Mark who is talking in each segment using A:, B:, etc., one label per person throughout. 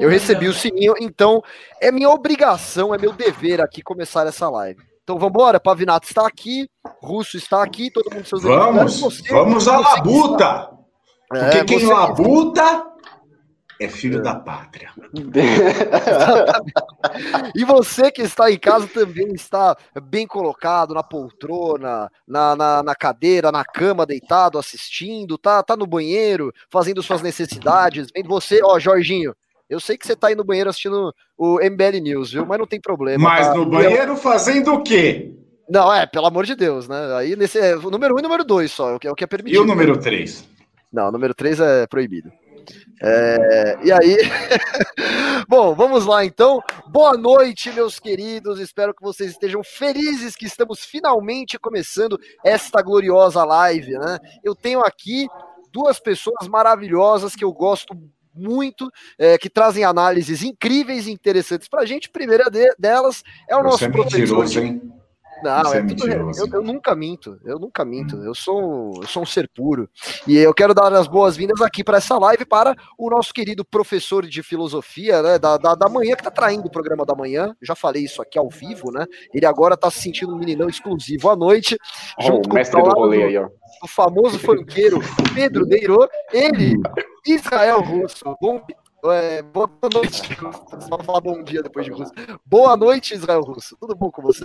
A: Eu recebi o sininho, então é minha obrigação, é meu dever aqui começar essa live. Então vamos embora, Pavinato está aqui, Russo está aqui, todo mundo seus
B: Vamos, você, vamos à labuta! Porque é, quem labuta é filho da pátria.
A: e você que está em casa também está bem colocado na poltrona, na, na, na, cadeira, na cama, deitado, assistindo, tá, tá no banheiro, fazendo suas necessidades. Vendo você, ó, Jorginho. Eu sei que você tá aí no banheiro assistindo o MBL News, viu? Mas não tem problema.
B: Mas
A: tá?
B: no banheiro eu... fazendo o quê?
A: Não, é, pelo amor de Deus, né? Aí nesse é, o número um e número dois só, é o que é, o que é permitido.
B: E o número três?
A: Não, o número três é proibido. É, e aí, bom, vamos lá então. Boa noite, meus queridos. Espero que vocês estejam felizes que estamos finalmente começando esta gloriosa live, né? Eu tenho aqui duas pessoas maravilhosas que eu gosto muito, é, que trazem análises incríveis e interessantes para a gente. primeira de, delas é o Você nosso é professor. Mentiroso, hein? Não, é, é tudo, eu, eu, nunca minto, eu nunca minto. Eu sou, eu sou um ser puro. E eu quero dar as boas-vindas aqui para essa live para o nosso querido professor de filosofia, né, da, da, da manhã, que está traindo o programa da manhã. Já falei isso aqui ao vivo, né? Ele agora está se sentindo um meninão exclusivo à noite.
C: Oh, junto o mestre do rolê aí, ó.
A: O famoso funkeiro Pedro Deiro, ele, Israel Russo. Bom, é, boa noite, só falar bom dia depois de Russo. Boa noite, Israel Russo. Tudo bom com você?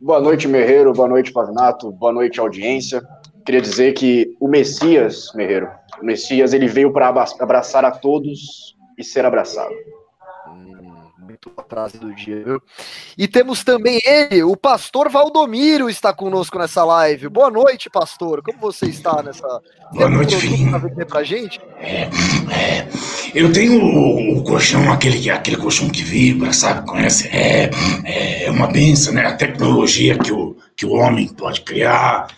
C: Boa noite, Merreiro. Boa noite, Pavinato. Boa noite, audiência. Queria dizer que o Messias, Merreiro, o Messias, ele veio para abraçar a todos e ser abraçado
A: muito a frase do dia, viu? E temos também ele, o pastor Valdomiro está conosco nessa live. Boa noite, pastor. Como você está nessa.
D: Boa noite, filhinho.
A: Pra gente?
D: É, é, eu tenho o, o, colchão, aquele, aquele colchão que vibra, sabe? Conhece? É, é uma benção, né? A tecnologia que o, que o homem pode criar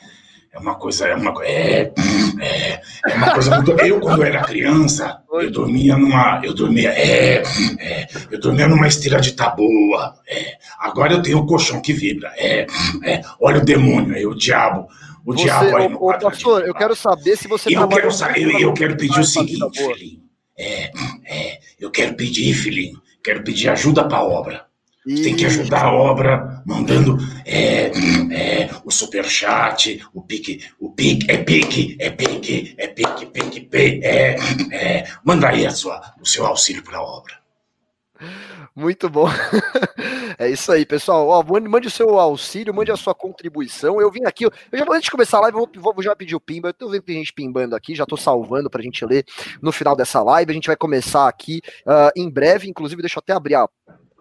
D: é uma coisa, é uma, é, é, é uma coisa muito. Eu, quando era criança, eu dormia numa. Eu dormia. É, é, eu dormia numa esteira de taboa. É, agora eu tenho um colchão que vibra. É, é, olha o demônio aí, o diabo. O
A: você,
D: diabo aí
A: no ô, pastor, eu quero saber se você
D: eu quero eu, eu quero pedir o seguinte, filhinho. É, é, eu quero pedir, filhinho, quero pedir ajuda para a obra. Tem que ajudar a obra, mandando é, é, o superchat, o pique, o pique, é pique, é pique, é pique, pique, pique, é, é, manda aí a sua, o seu auxílio para a obra.
A: Muito bom. é isso aí, pessoal. Ó, mande o seu auxílio, mande a sua contribuição. Eu vim aqui, eu já antes de começar a live, eu vou, vou já pedir o pimba. Eu tô vendo que tem gente pimbando aqui, já tô salvando pra gente ler no final dessa live. A gente vai começar aqui uh, em breve, inclusive, deixa eu até abrir a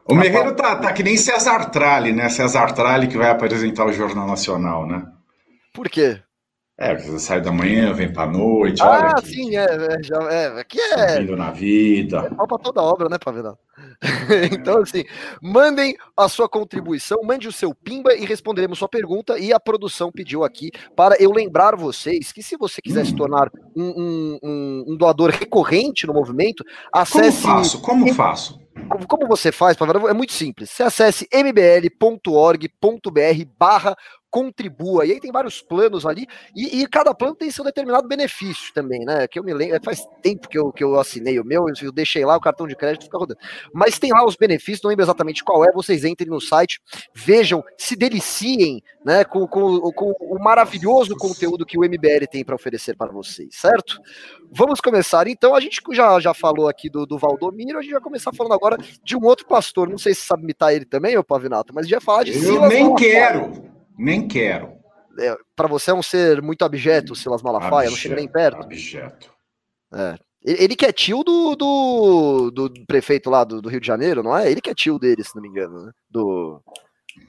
B: o Merreiro tá, tá que nem César Tralli, né? César Tralli que vai apresentar o Jornal Nacional, né?
A: Por quê?
B: É, você sai da manhã, vem pra noite,
A: ah, olha. Ah, sim, é, é, já, é. Aqui é.
B: Subindo na vida.
A: É pra toda obra, né, Pavedal? então, assim, mandem a sua contribuição, mande o seu pimba e responderemos sua pergunta. E a produção pediu aqui para eu lembrar vocês que se você quiser hum. se tornar um, um, um, um, doador recorrente no movimento, acesse.
B: Como faço? Como faço?
A: Como, você faz, Pavedal? É muito simples. Você acesse mbl.org.br barra contribua. E aí tem vários planos ali, e, e, cada plano tem seu determinado benefício também, né? Que eu me lembro, faz tempo que eu, que eu assinei o meu, eu deixei lá o cartão de crédito fica rodando. Mas tem lá os benefícios, não lembro exatamente qual é, vocês entrem no site, vejam, se deliciem né, com, com, com o maravilhoso conteúdo que o MBL tem para oferecer para vocês, certo? Vamos começar então. A gente já, já falou aqui do, do Valdomiro, a gente vai começar falando agora de um outro pastor. Não sei se sabe imitar ele também, o Pavinato, mas a gente vai falar de
B: Eu Silas nem quero, nem quero.
A: É, para você é um ser muito abjeto, Silas Malafaia, abjeto, não chega nem perto.
B: Abjeto.
A: É. Ele que é tio do, do, do prefeito lá do, do, Rio de Janeiro, não é? Ele que é tio dele, se não me engano, né? Do.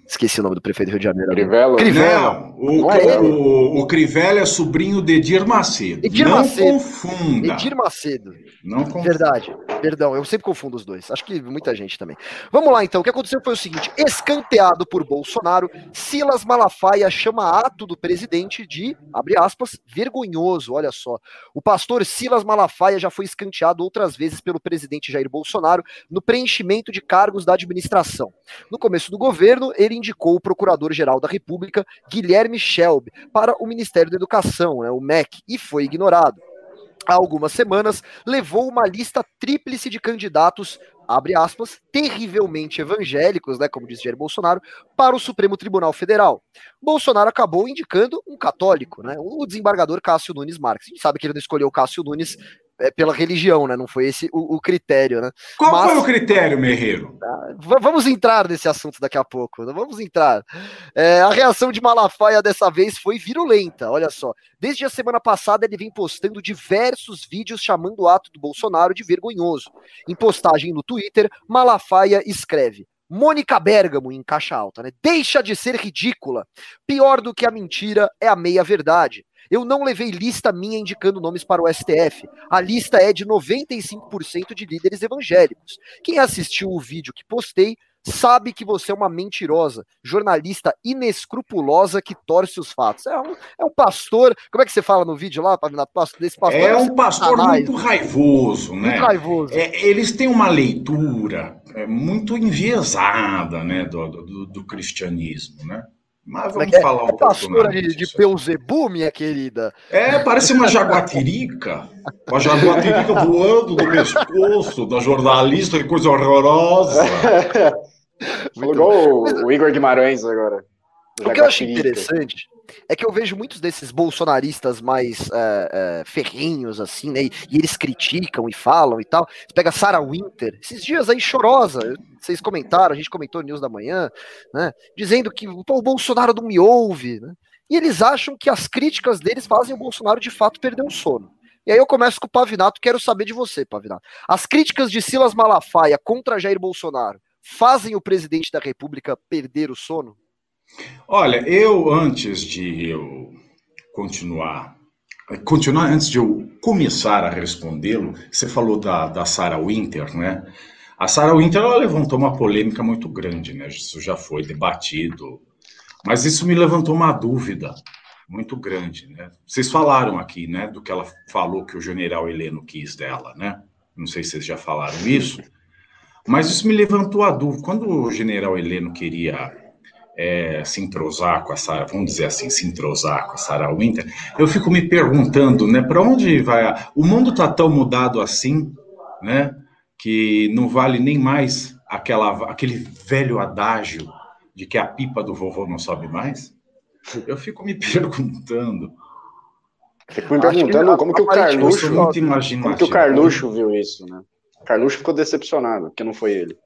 A: Esqueci o nome do prefeito do Rio de Janeiro.
B: Crivella. Crivella. Não, o, não é o, o, Crivella é sobrinho de Edir Macedo.
A: Edir
B: não
A: Macedo.
B: confunda.
A: Edir Macedo.
B: Não confunda.
A: Verdade. Perdão, eu sempre confundo os dois. Acho que muita gente também. Vamos lá, então. O que aconteceu foi o seguinte: escanteado por Bolsonaro, Silas Malafaia chama ato do presidente de, abre aspas, vergonhoso. Olha só. O pastor Silas Malafaia já foi escanteado outras vezes pelo presidente Jair Bolsonaro no preenchimento de cargos da administração. No começo do governo, ele indicou o Procurador-Geral da República, Guilherme Shelby, para o Ministério da Educação, né, o MEC, e foi ignorado. há algumas semanas, levou uma lista tríplice de candidatos, abre aspas, terrivelmente evangélicos, né, como diz Jair Bolsonaro, para o Supremo Tribunal Federal. Bolsonaro acabou indicando um católico, né, o desembargador Cássio Nunes Marques. A gente sabe que ele não escolheu Cássio Nunes é, pela religião, né? Não foi esse o, o critério, né?
B: Qual Mas, foi o critério, Merreiro?
A: Ah, vamos entrar nesse assunto daqui a pouco. Né? Vamos entrar. É, a reação de Malafaia dessa vez foi virulenta. Olha só. Desde a semana passada ele vem postando diversos vídeos chamando o ato do Bolsonaro de vergonhoso. Em postagem no Twitter, Malafaia escreve: Mônica Bergamo em caixa alta, né? Deixa de ser ridícula. Pior do que a mentira é a meia-verdade. Eu não levei lista minha indicando nomes para o STF. A lista é de 95% de líderes evangélicos. Quem assistiu o vídeo que postei sabe que você é uma mentirosa, jornalista inescrupulosa que torce os fatos. É um, é um pastor, como é que você fala no vídeo lá, Pavinato? Desse
B: pastor, é um pastor muito raivoso, né? Muito raivoso. É, eles têm uma leitura é, muito enviesada, né, do, do, do cristianismo, né?
A: Mas vamos é, falar um é pastora de, de Peuzebu, minha querida.
B: É, parece uma jaguatirica. Uma jaguatirica voando do pescoço da jornalista, que coisa horrorosa.
C: Igual o, o Igor Guimarães agora.
A: O que eu acho interessante é que eu vejo muitos desses bolsonaristas mais é, é, ferrinhos, assim, né? E, e, eles criticam e falam e tal. Você pega Sarah Winter, esses dias aí chorosa, vocês comentaram, a gente comentou no News da Manhã, né? Dizendo que o Bolsonaro não me ouve, né? E eles acham que as críticas deles fazem o Bolsonaro de fato perder o sono. E aí eu começo com o Pavinato, quero saber de você, Pavinato. As críticas de Silas Malafaia contra Jair Bolsonaro fazem o presidente da República perder o sono?
B: Olha, eu antes de eu continuar, continuar antes de eu começar a respondê-lo, você falou da, da Sarah Winter, né? A Sarah Winter ela levantou uma polêmica muito grande, né? Isso já foi debatido, mas isso me levantou uma dúvida muito grande, né? Vocês falaram aqui, né, do que ela falou que o general Heleno quis dela, né? Não sei se vocês já falaram isso, mas isso me levantou a dúvida. Quando o general Heleno queria é, se entrosar com a Sarah, vamos dizer assim, se entrosar com a Sarah Winter, eu fico me perguntando, né, para onde vai? O mundo está tão mudado assim, né, que não vale nem mais aquela, aquele velho adágio de que a pipa do vovô não sobe mais? Eu fico me perguntando.
C: Fico me perguntando como que o Carluxo, como que o Carluxo viu isso, né? O Carluxo ficou decepcionado, que não foi ele.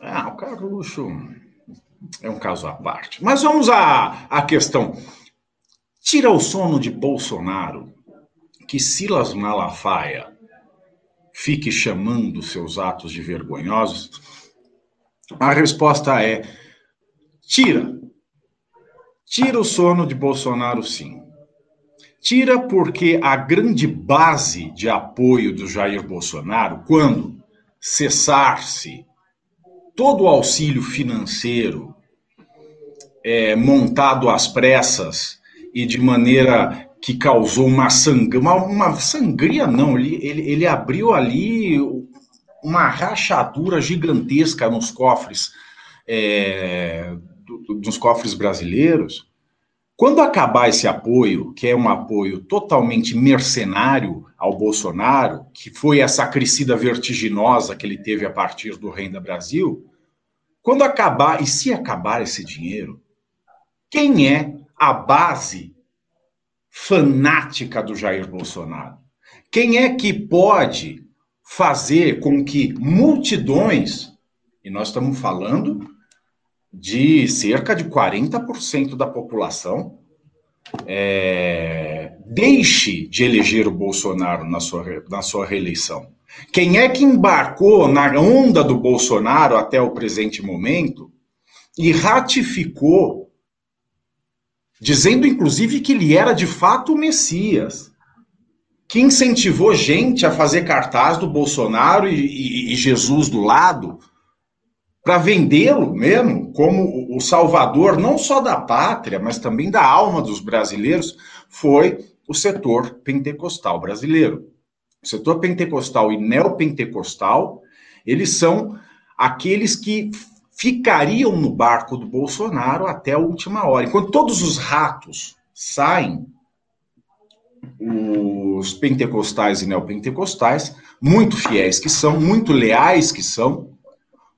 B: Ah, o Carluxo é um caso à parte. Mas vamos à, à questão. Tira o sono de Bolsonaro que Silas Malafaia fique chamando seus atos de vergonhosos? A resposta é: tira. Tira o sono de Bolsonaro, sim. Tira porque a grande base de apoio do Jair Bolsonaro, quando cessar-se todo o auxílio financeiro é, montado às pressas e de maneira que causou uma sangria, uma, uma sangria não, ele, ele, ele abriu ali uma rachadura gigantesca nos cofres, é, cofres brasileiros. Quando acabar esse apoio, que é um apoio totalmente mercenário ao Bolsonaro, que foi essa crescida vertiginosa que ele teve a partir do Renda Brasil, quando acabar, e se acabar esse dinheiro, quem é a base fanática do Jair Bolsonaro? Quem é que pode fazer com que multidões, e nós estamos falando de cerca de 40% da população é, deixe de eleger o Bolsonaro na sua, na sua reeleição. Quem é que embarcou na onda do Bolsonaro até o presente momento e ratificou, dizendo inclusive que ele era de fato o Messias, que incentivou gente a fazer cartaz do Bolsonaro e, e, e Jesus do lado? para vendê-lo mesmo como o salvador não só da pátria, mas também da alma dos brasileiros, foi o setor pentecostal brasileiro. O setor pentecostal e neopentecostal, eles são aqueles que ficariam no barco do Bolsonaro até a última hora. Enquanto todos os ratos saem, os pentecostais e neopentecostais, muito fiéis que são, muito leais que são,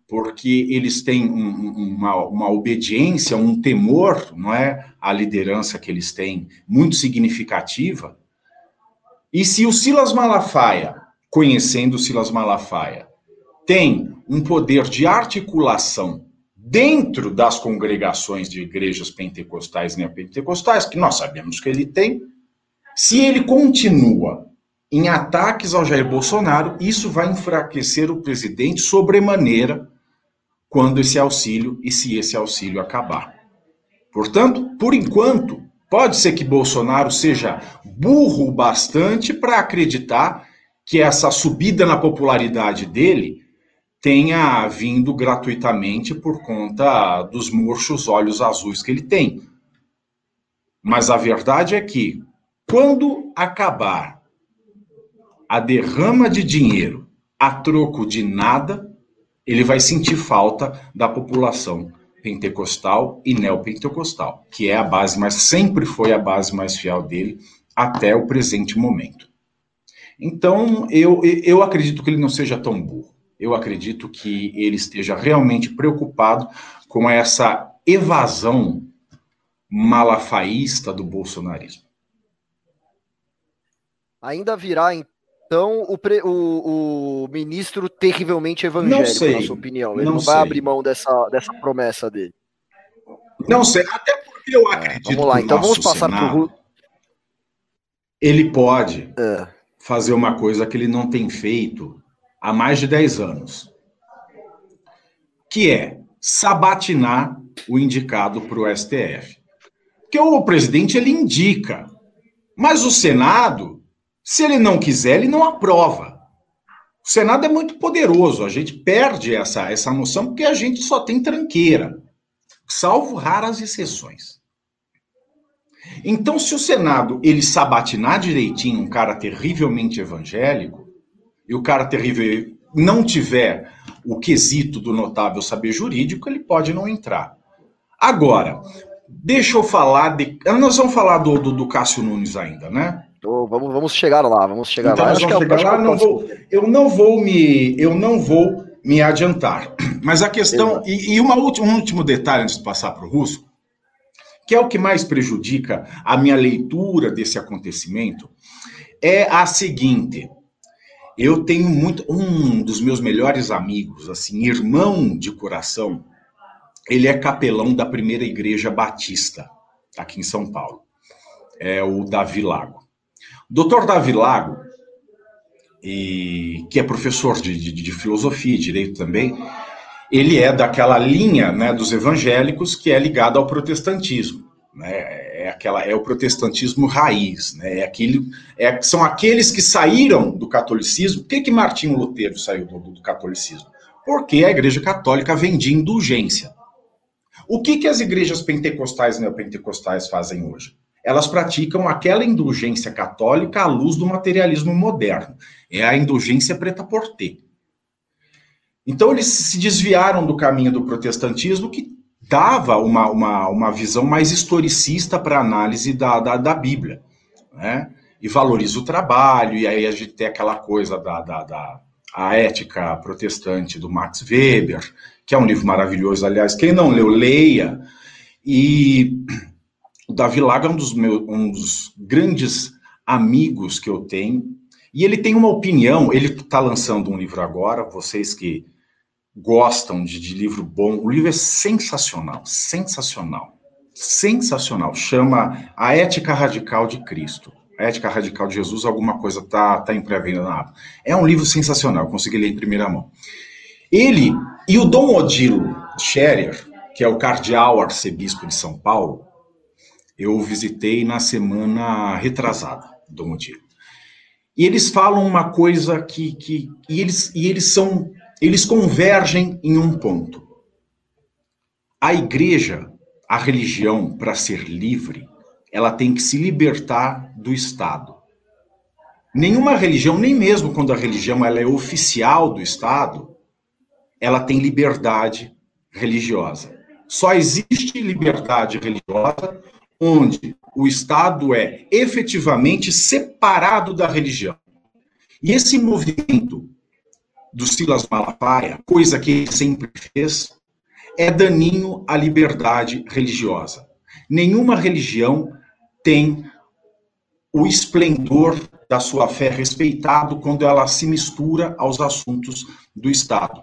B: porque eles têm um, uma, uma obediência, um temor, não é, à liderança que eles têm, muito significativa. E se o Silas Malafaia, conhecendo o Silas Malafaia, tem um poder de articulação dentro das congregações de igrejas pentecostais e neopentecostais, que nós sabemos que ele tem, se ele continua em ataques ao Jair Bolsonaro, isso vai enfraquecer o presidente sobremaneira quando esse auxílio e se esse auxílio acabar. Portanto, por enquanto, pode ser que Bolsonaro seja burro bastante para acreditar que essa subida na popularidade dele tenha vindo gratuitamente por conta dos murchos olhos azuis que ele tem. Mas a verdade é que, quando acabar a derrama de dinheiro a troco de nada, ele vai sentir falta da população pentecostal e neopentecostal, que é a base, mas sempre foi a base mais fiel dele até o presente momento. Então, eu, eu acredito que ele não seja tão burro. Eu acredito que ele esteja realmente preocupado com essa evasão malafaísta do bolsonarismo.
A: Ainda virá, então, o, pre, o, o ministro terrivelmente evangélico,
B: não sei,
A: na sua opinião. Ele
B: não,
A: não vai abrir mão dessa, dessa promessa dele.
B: Não sei, até porque eu acredito.
A: É, vamos lá, então vamos passar para o.
B: Ele pode é. fazer uma coisa que ele não tem feito há mais de 10 anos, que é sabatinar o indicado para o STF. Porque o presidente ele indica, mas o Senado, se ele não quiser, ele não aprova. O Senado é muito poderoso, a gente perde essa, essa noção porque a gente só tem tranqueira, salvo raras exceções. Então, se o Senado ele sabatinar direitinho um cara terrivelmente evangélico, e o cara terrível não tiver o quesito do notável saber jurídico, ele pode não entrar. Agora, deixa eu falar de. Nós vamos falar do, do, do Cássio Nunes ainda, né?
A: Oh, vamos, vamos chegar lá, vamos chegar
B: então,
A: lá.
B: Nós vamos é chegar lá, não vou, eu não vou me. Eu não vou me adiantar. Mas a questão. E, e uma última, um último detalhe antes de passar para o Russo, que é o que mais prejudica a minha leitura desse acontecimento, é a seguinte. Eu tenho muito. Um dos meus melhores amigos, assim, irmão de coração, ele é capelão da primeira igreja batista, aqui em São Paulo. É o Davi Lago. Doutor Davi Lago, e, que é professor de, de, de filosofia e direito também, ele é daquela linha né, dos evangélicos que é ligada ao protestantismo. Né? É aquela é o protestantismo raiz, né? É aquele, é, são aqueles que saíram do catolicismo. Por que que Martinho Lutero saiu do, do catolicismo? Porque a Igreja Católica vendia indulgência. O que que as igrejas pentecostais e neopentecostais fazem hoje? Elas praticam aquela indulgência católica à luz do materialismo moderno. É a indulgência preta por ter. Então eles se desviaram do caminho do protestantismo que dava uma, uma, uma visão mais historicista para a análise da, da, da, Bíblia, né? E valoriza o trabalho, e aí a gente tem aquela coisa da, da, da a ética protestante do Max Weber, que é um livro maravilhoso, aliás, quem não leu, leia. E o Davi Lago é um dos, meus, um dos grandes amigos que eu tenho, e ele tem uma opinião, ele está lançando um livro agora, vocês que gostam de, de livro bom, o livro é sensacional, sensacional, sensacional. Chama A Ética Radical de Cristo. A Ética Radical de Jesus, alguma coisa tá, tá em pré-venda na aba. É um livro sensacional, consegui ler em primeira mão. Ele e o Dom Odilo Scherer, que é o cardeal arcebispo de São Paulo, eu visitei na semana retrasada, Dom Odilo. E eles falam uma coisa que, que e eles, e eles são eles convergem em um ponto. A igreja, a religião, para ser livre, ela tem que se libertar do Estado. Nenhuma religião, nem mesmo quando a religião ela é oficial do Estado, ela tem liberdade religiosa. Só existe liberdade religiosa onde o Estado é efetivamente separado da religião. E esse movimento do Silas Malafaia, coisa que ele sempre fez, é daninho à liberdade religiosa. Nenhuma religião tem o esplendor da sua fé respeitado quando ela se mistura aos assuntos do Estado.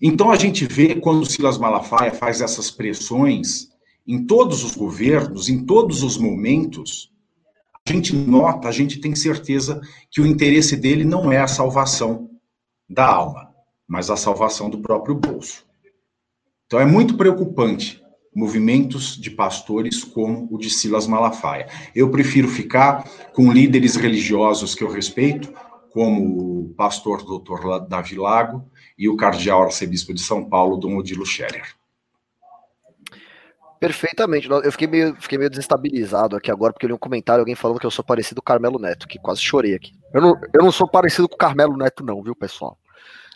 B: Então a gente vê quando Silas Malafaia faz essas pressões em todos os governos, em todos os momentos, a gente nota, a gente tem certeza que o interesse dele não é a salvação da alma, mas a salvação do próprio bolso. Então é muito preocupante movimentos de pastores como o de Silas Malafaia. Eu prefiro ficar com líderes religiosos que eu respeito, como o pastor doutor Davi Lago e o cardeal arcebispo de São Paulo, Dom Odilo Scherer.
A: Perfeitamente. Eu fiquei meio, fiquei meio desestabilizado aqui agora, porque eu li um comentário, alguém falando que eu sou parecido com o Carmelo Neto, que quase chorei aqui. Eu não, eu não sou parecido com o Carmelo Neto, não, viu, pessoal?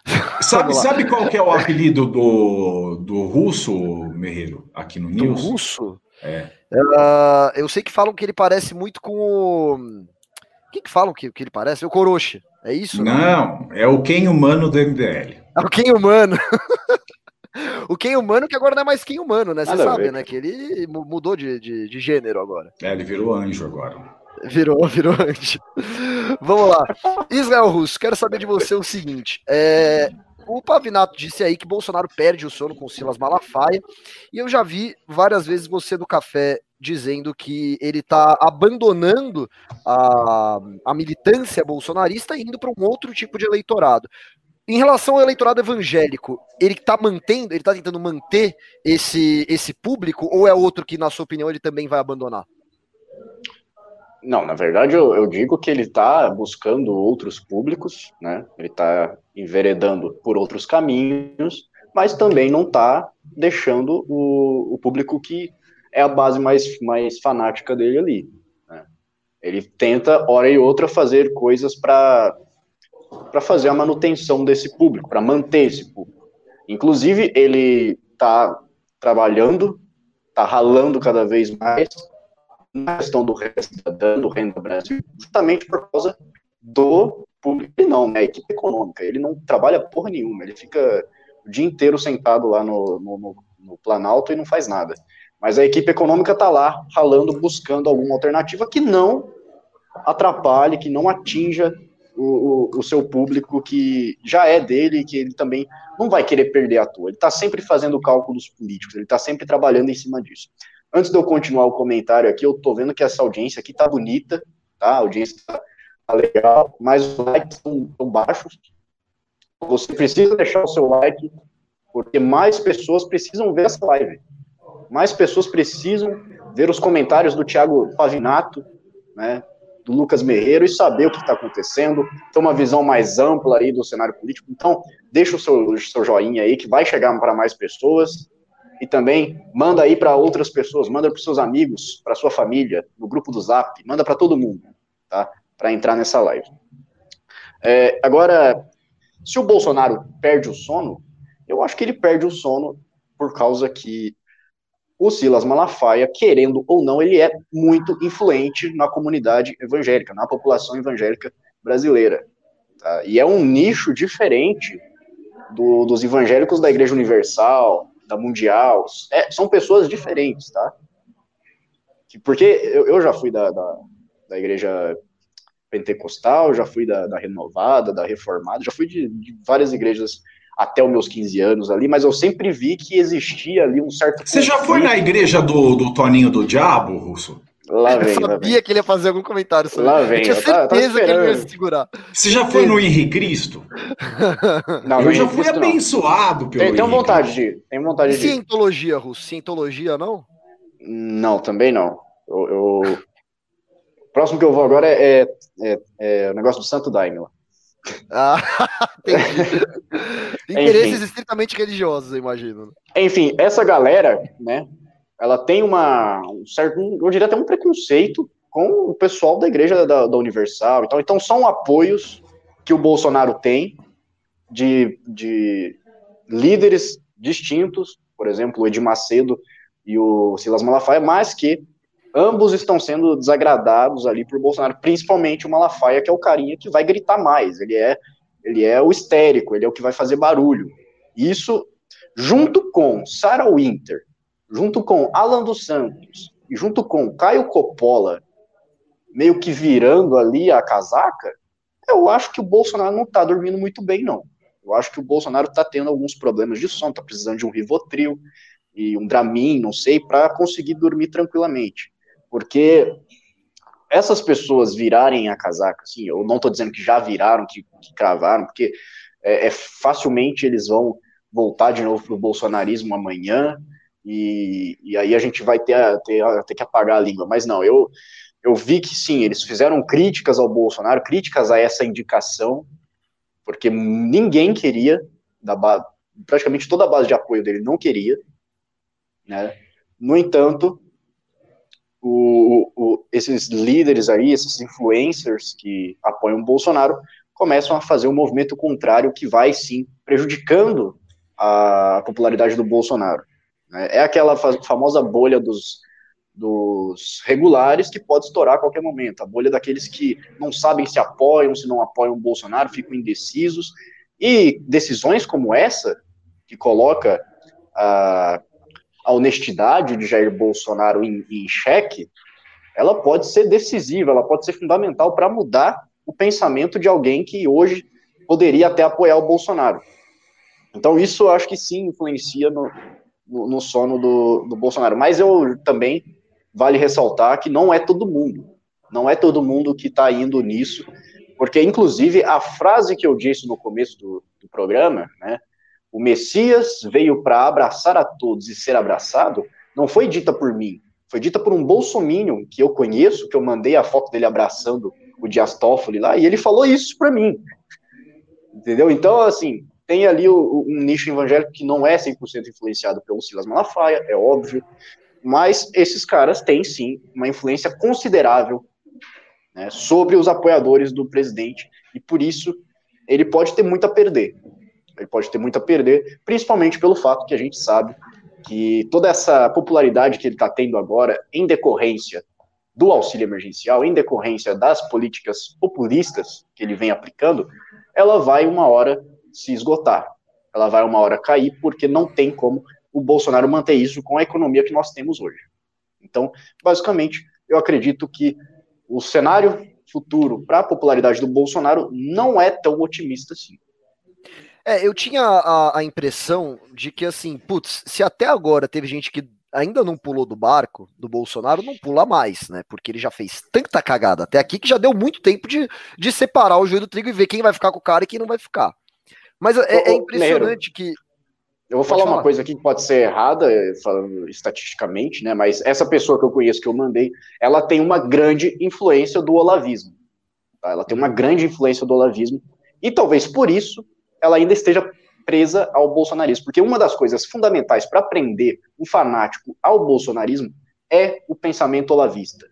B: Sabe, sabe qual que é o apelido do, do russo, Merreiro, aqui no News?
A: Do russo? É. Uh, eu sei que falam que ele parece muito com o. O que, que falam que, que ele parece? O Coroche. É isso?
B: Não, é o Quem Humano do MBL.
A: É o Quem Humano. o Quem Humano, que agora não é mais Quem Humano, né? Você sabe, né? Que ele mudou de, de, de gênero agora.
B: É, ele virou anjo agora.
A: Virou, virou anjo. Vamos lá. Israel Russo, quero saber de você o seguinte. É, o Pavinato disse aí que Bolsonaro perde o sono com Silas Malafaia, e eu já vi várias vezes você no café dizendo que ele está abandonando a, a militância bolsonarista e indo para um outro tipo de eleitorado. Em relação ao eleitorado evangélico, ele está mantendo, ele está tentando manter esse, esse público, ou é outro que, na sua opinião, ele também vai abandonar?
C: Não, na verdade eu, eu digo que ele está buscando outros públicos, né? Ele está enveredando por outros caminhos, mas também não está deixando o, o público que é a base mais, mais fanática dele ali. Né? Ele tenta, hora e outra, fazer coisas para fazer a manutenção desse público, para manter esse público. Inclusive, ele está trabalhando, está ralando cada vez mais na questão do dando renda Brasil, justamente por causa do público. Ele não, né? Equipe econômica. Ele não trabalha porra nenhuma. Ele fica o dia inteiro sentado lá no, no, no Planalto e não faz nada. Mas a equipe econômica está lá, ralando, buscando alguma alternativa que não atrapalhe, que não atinja o, o, o, seu público que já é dele, que ele também não vai querer perder à toa. Ele está sempre fazendo cálculos políticos, ele está sempre trabalhando em cima disso. Antes de eu continuar o comentário aqui, eu tô vendo que essa audiência aqui tá bonita, tá? A audiência tá, tá legal, mas os likes estão baixos. Você precisa deixar o seu like, porque mais pessoas precisam ver essa live. Mais pessoas precisam ver os comentários do Thiago Pavinato, né? Do Lucas Merreiro e saber o que está acontecendo, ter uma visão mais ampla aí do cenário político. Então, deixa o seu, seu joinha aí, que vai chegar para mais pessoas e também manda aí para outras pessoas, manda para seus amigos, para sua família, no grupo do Zap, manda para todo mundo, tá? Para entrar nessa live. É, agora, se o Bolsonaro perde o sono, eu acho que ele perde o sono por causa que o Silas Malafaia, querendo ou não, ele é muito influente na comunidade evangélica, na população evangélica brasileira. Tá? E é um nicho diferente do, dos evangélicos da Igreja Universal, da Mundial, é, são pessoas diferentes, tá? Porque eu, eu já fui da, da, da, igreja pentecostal, já fui da, da renovada, da reformada, já fui de, de, várias igrejas até os meus 15 anos ali, mas eu sempre vi que existia ali um certo.
B: Você já foi na igreja do, do Toninho do Diabo, Russo?
A: Lá vem, eu sabia vem. que ele ia fazer algum comentário sobre
C: Lá vem, eu
A: tinha certeza que ele ia se segurar.
B: Você já foi no Henrique Cristo? Não, eu já fui Cristo, abençoado não.
C: pelo tem, Tenho vontade de ir. Tenho vontade
A: de Cientologia, Russo? Cientologia, não?
C: Não, também não. Eu, eu... O próximo que eu vou agora é, é, é, é o negócio do Santo Daime lá.
A: Ah, entendi. Interesses Enfim. estritamente religiosos, eu imagino.
C: Enfim, essa galera, né, ela tem uma, um certo, eu diria até um preconceito com o pessoal da igreja da, da Universal e tal. Então, são apoios que o Bolsonaro tem de, de líderes distintos, por exemplo, o Edir Macedo e o Silas Malafaia, mas que ambos estão sendo desagradados ali por Bolsonaro, principalmente o Malafaia, que é o carinha que vai gritar mais, ele é, ele é o histérico, ele é o que vai fazer barulho. Isso, junto com Sarah Winter, junto com Alan dos Santos, e junto com Caio Coppola, meio que virando ali a casaca, eu acho que o Bolsonaro não está dormindo muito bem, não. Eu acho que o Bolsonaro está tendo alguns problemas de sono, está precisando de um Rivotril e um Dramin, não sei, para conseguir dormir tranquilamente. Porque essas pessoas virarem a casaca, assim, eu não estou dizendo que já viraram, que, que cravaram, porque é, é, facilmente eles vão voltar de novo para o bolsonarismo amanhã, e, e, aí a gente vai ter, ter, ter que apagar a língua. Mas não, eu, eu vi que sim, eles fizeram críticas ao Bolsonaro, críticas a essa indicação, porque ninguém queria, da praticamente toda a base de apoio dele não queria, né? No entanto, o, o, esses líderes aí, esses influencers que apoiam o Bolsonaro, começam a fazer um movimento contrário que vai sim prejudicando a popularidade do Bolsonaro. Né? É aquela famosa bolha dos, dos regulares que pode estourar a qualquer momento. A bolha daqueles que não sabem se apoiam, se não apoiam o Bolsonaro, ficam indecisos. E decisões como essa, que coloca a, a honestidade de Jair Bolsonaro em, em xeque, ela pode ser decisiva, ela pode ser fundamental para mudar o pensamento de alguém que hoje poderia até apoiar o Bolsonaro. Então, isso eu acho que sim influencia no, no, no sono do, do Bolsonaro. Mas eu também vale ressaltar que não é todo mundo. Não é todo mundo que está indo nisso, porque, inclusive, a frase que eu disse no começo do, do programa, né, o Messias veio para abraçar a todos e ser abraçado, não foi dita por mim, foi dita por um bolsominion que eu conheço, que eu mandei a foto dele abraçando o Dias Toffoli lá, e ele falou isso para mim. Entendeu? Então, assim, tem ali um nicho evangélico que não é 100% influenciado pelo Silas Malafaia, é óbvio, mas esses caras têm sim uma influência considerável né, sobre os apoiadores do presidente, e por isso ele pode ter muito a perder. Ele pode ter muito a perder, principalmente pelo fato que a gente sabe que toda essa popularidade que ele está tendo agora, em decorrência do auxílio emergencial, em decorrência das políticas populistas que ele vem aplicando, ela vai uma hora se esgotar. Ela vai uma hora cair, porque não tem como o Bolsonaro manter isso com a economia que nós temos hoje. Então, basicamente, eu acredito que o cenário futuro para a popularidade do Bolsonaro não é tão otimista assim.
A: É, eu tinha a, a, impressão de que, assim, putz, se até agora teve gente que ainda não pulou do barco do Bolsonaro, não pula mais, né? Porque ele já fez tanta cagada até aqui que já deu muito tempo de, de separar o joio do trigo e ver quem vai ficar com o cara e quem não vai ficar. Mas é, é impressionante que.
C: Eu vou falar, falar, uma coisa aqui que pode ser errada, eh, falando estatisticamente, né? Mas essa pessoa que eu conheço, que eu mandei, ela tem uma grande influência do olavismo. Tá? Ela tem uma grande influência do olavismo. E talvez por isso ela ainda esteja presa ao bolsonarismo. Porque uma das coisas fundamentais para prender um fanático ao bolsonarismo é o pensamento olavista.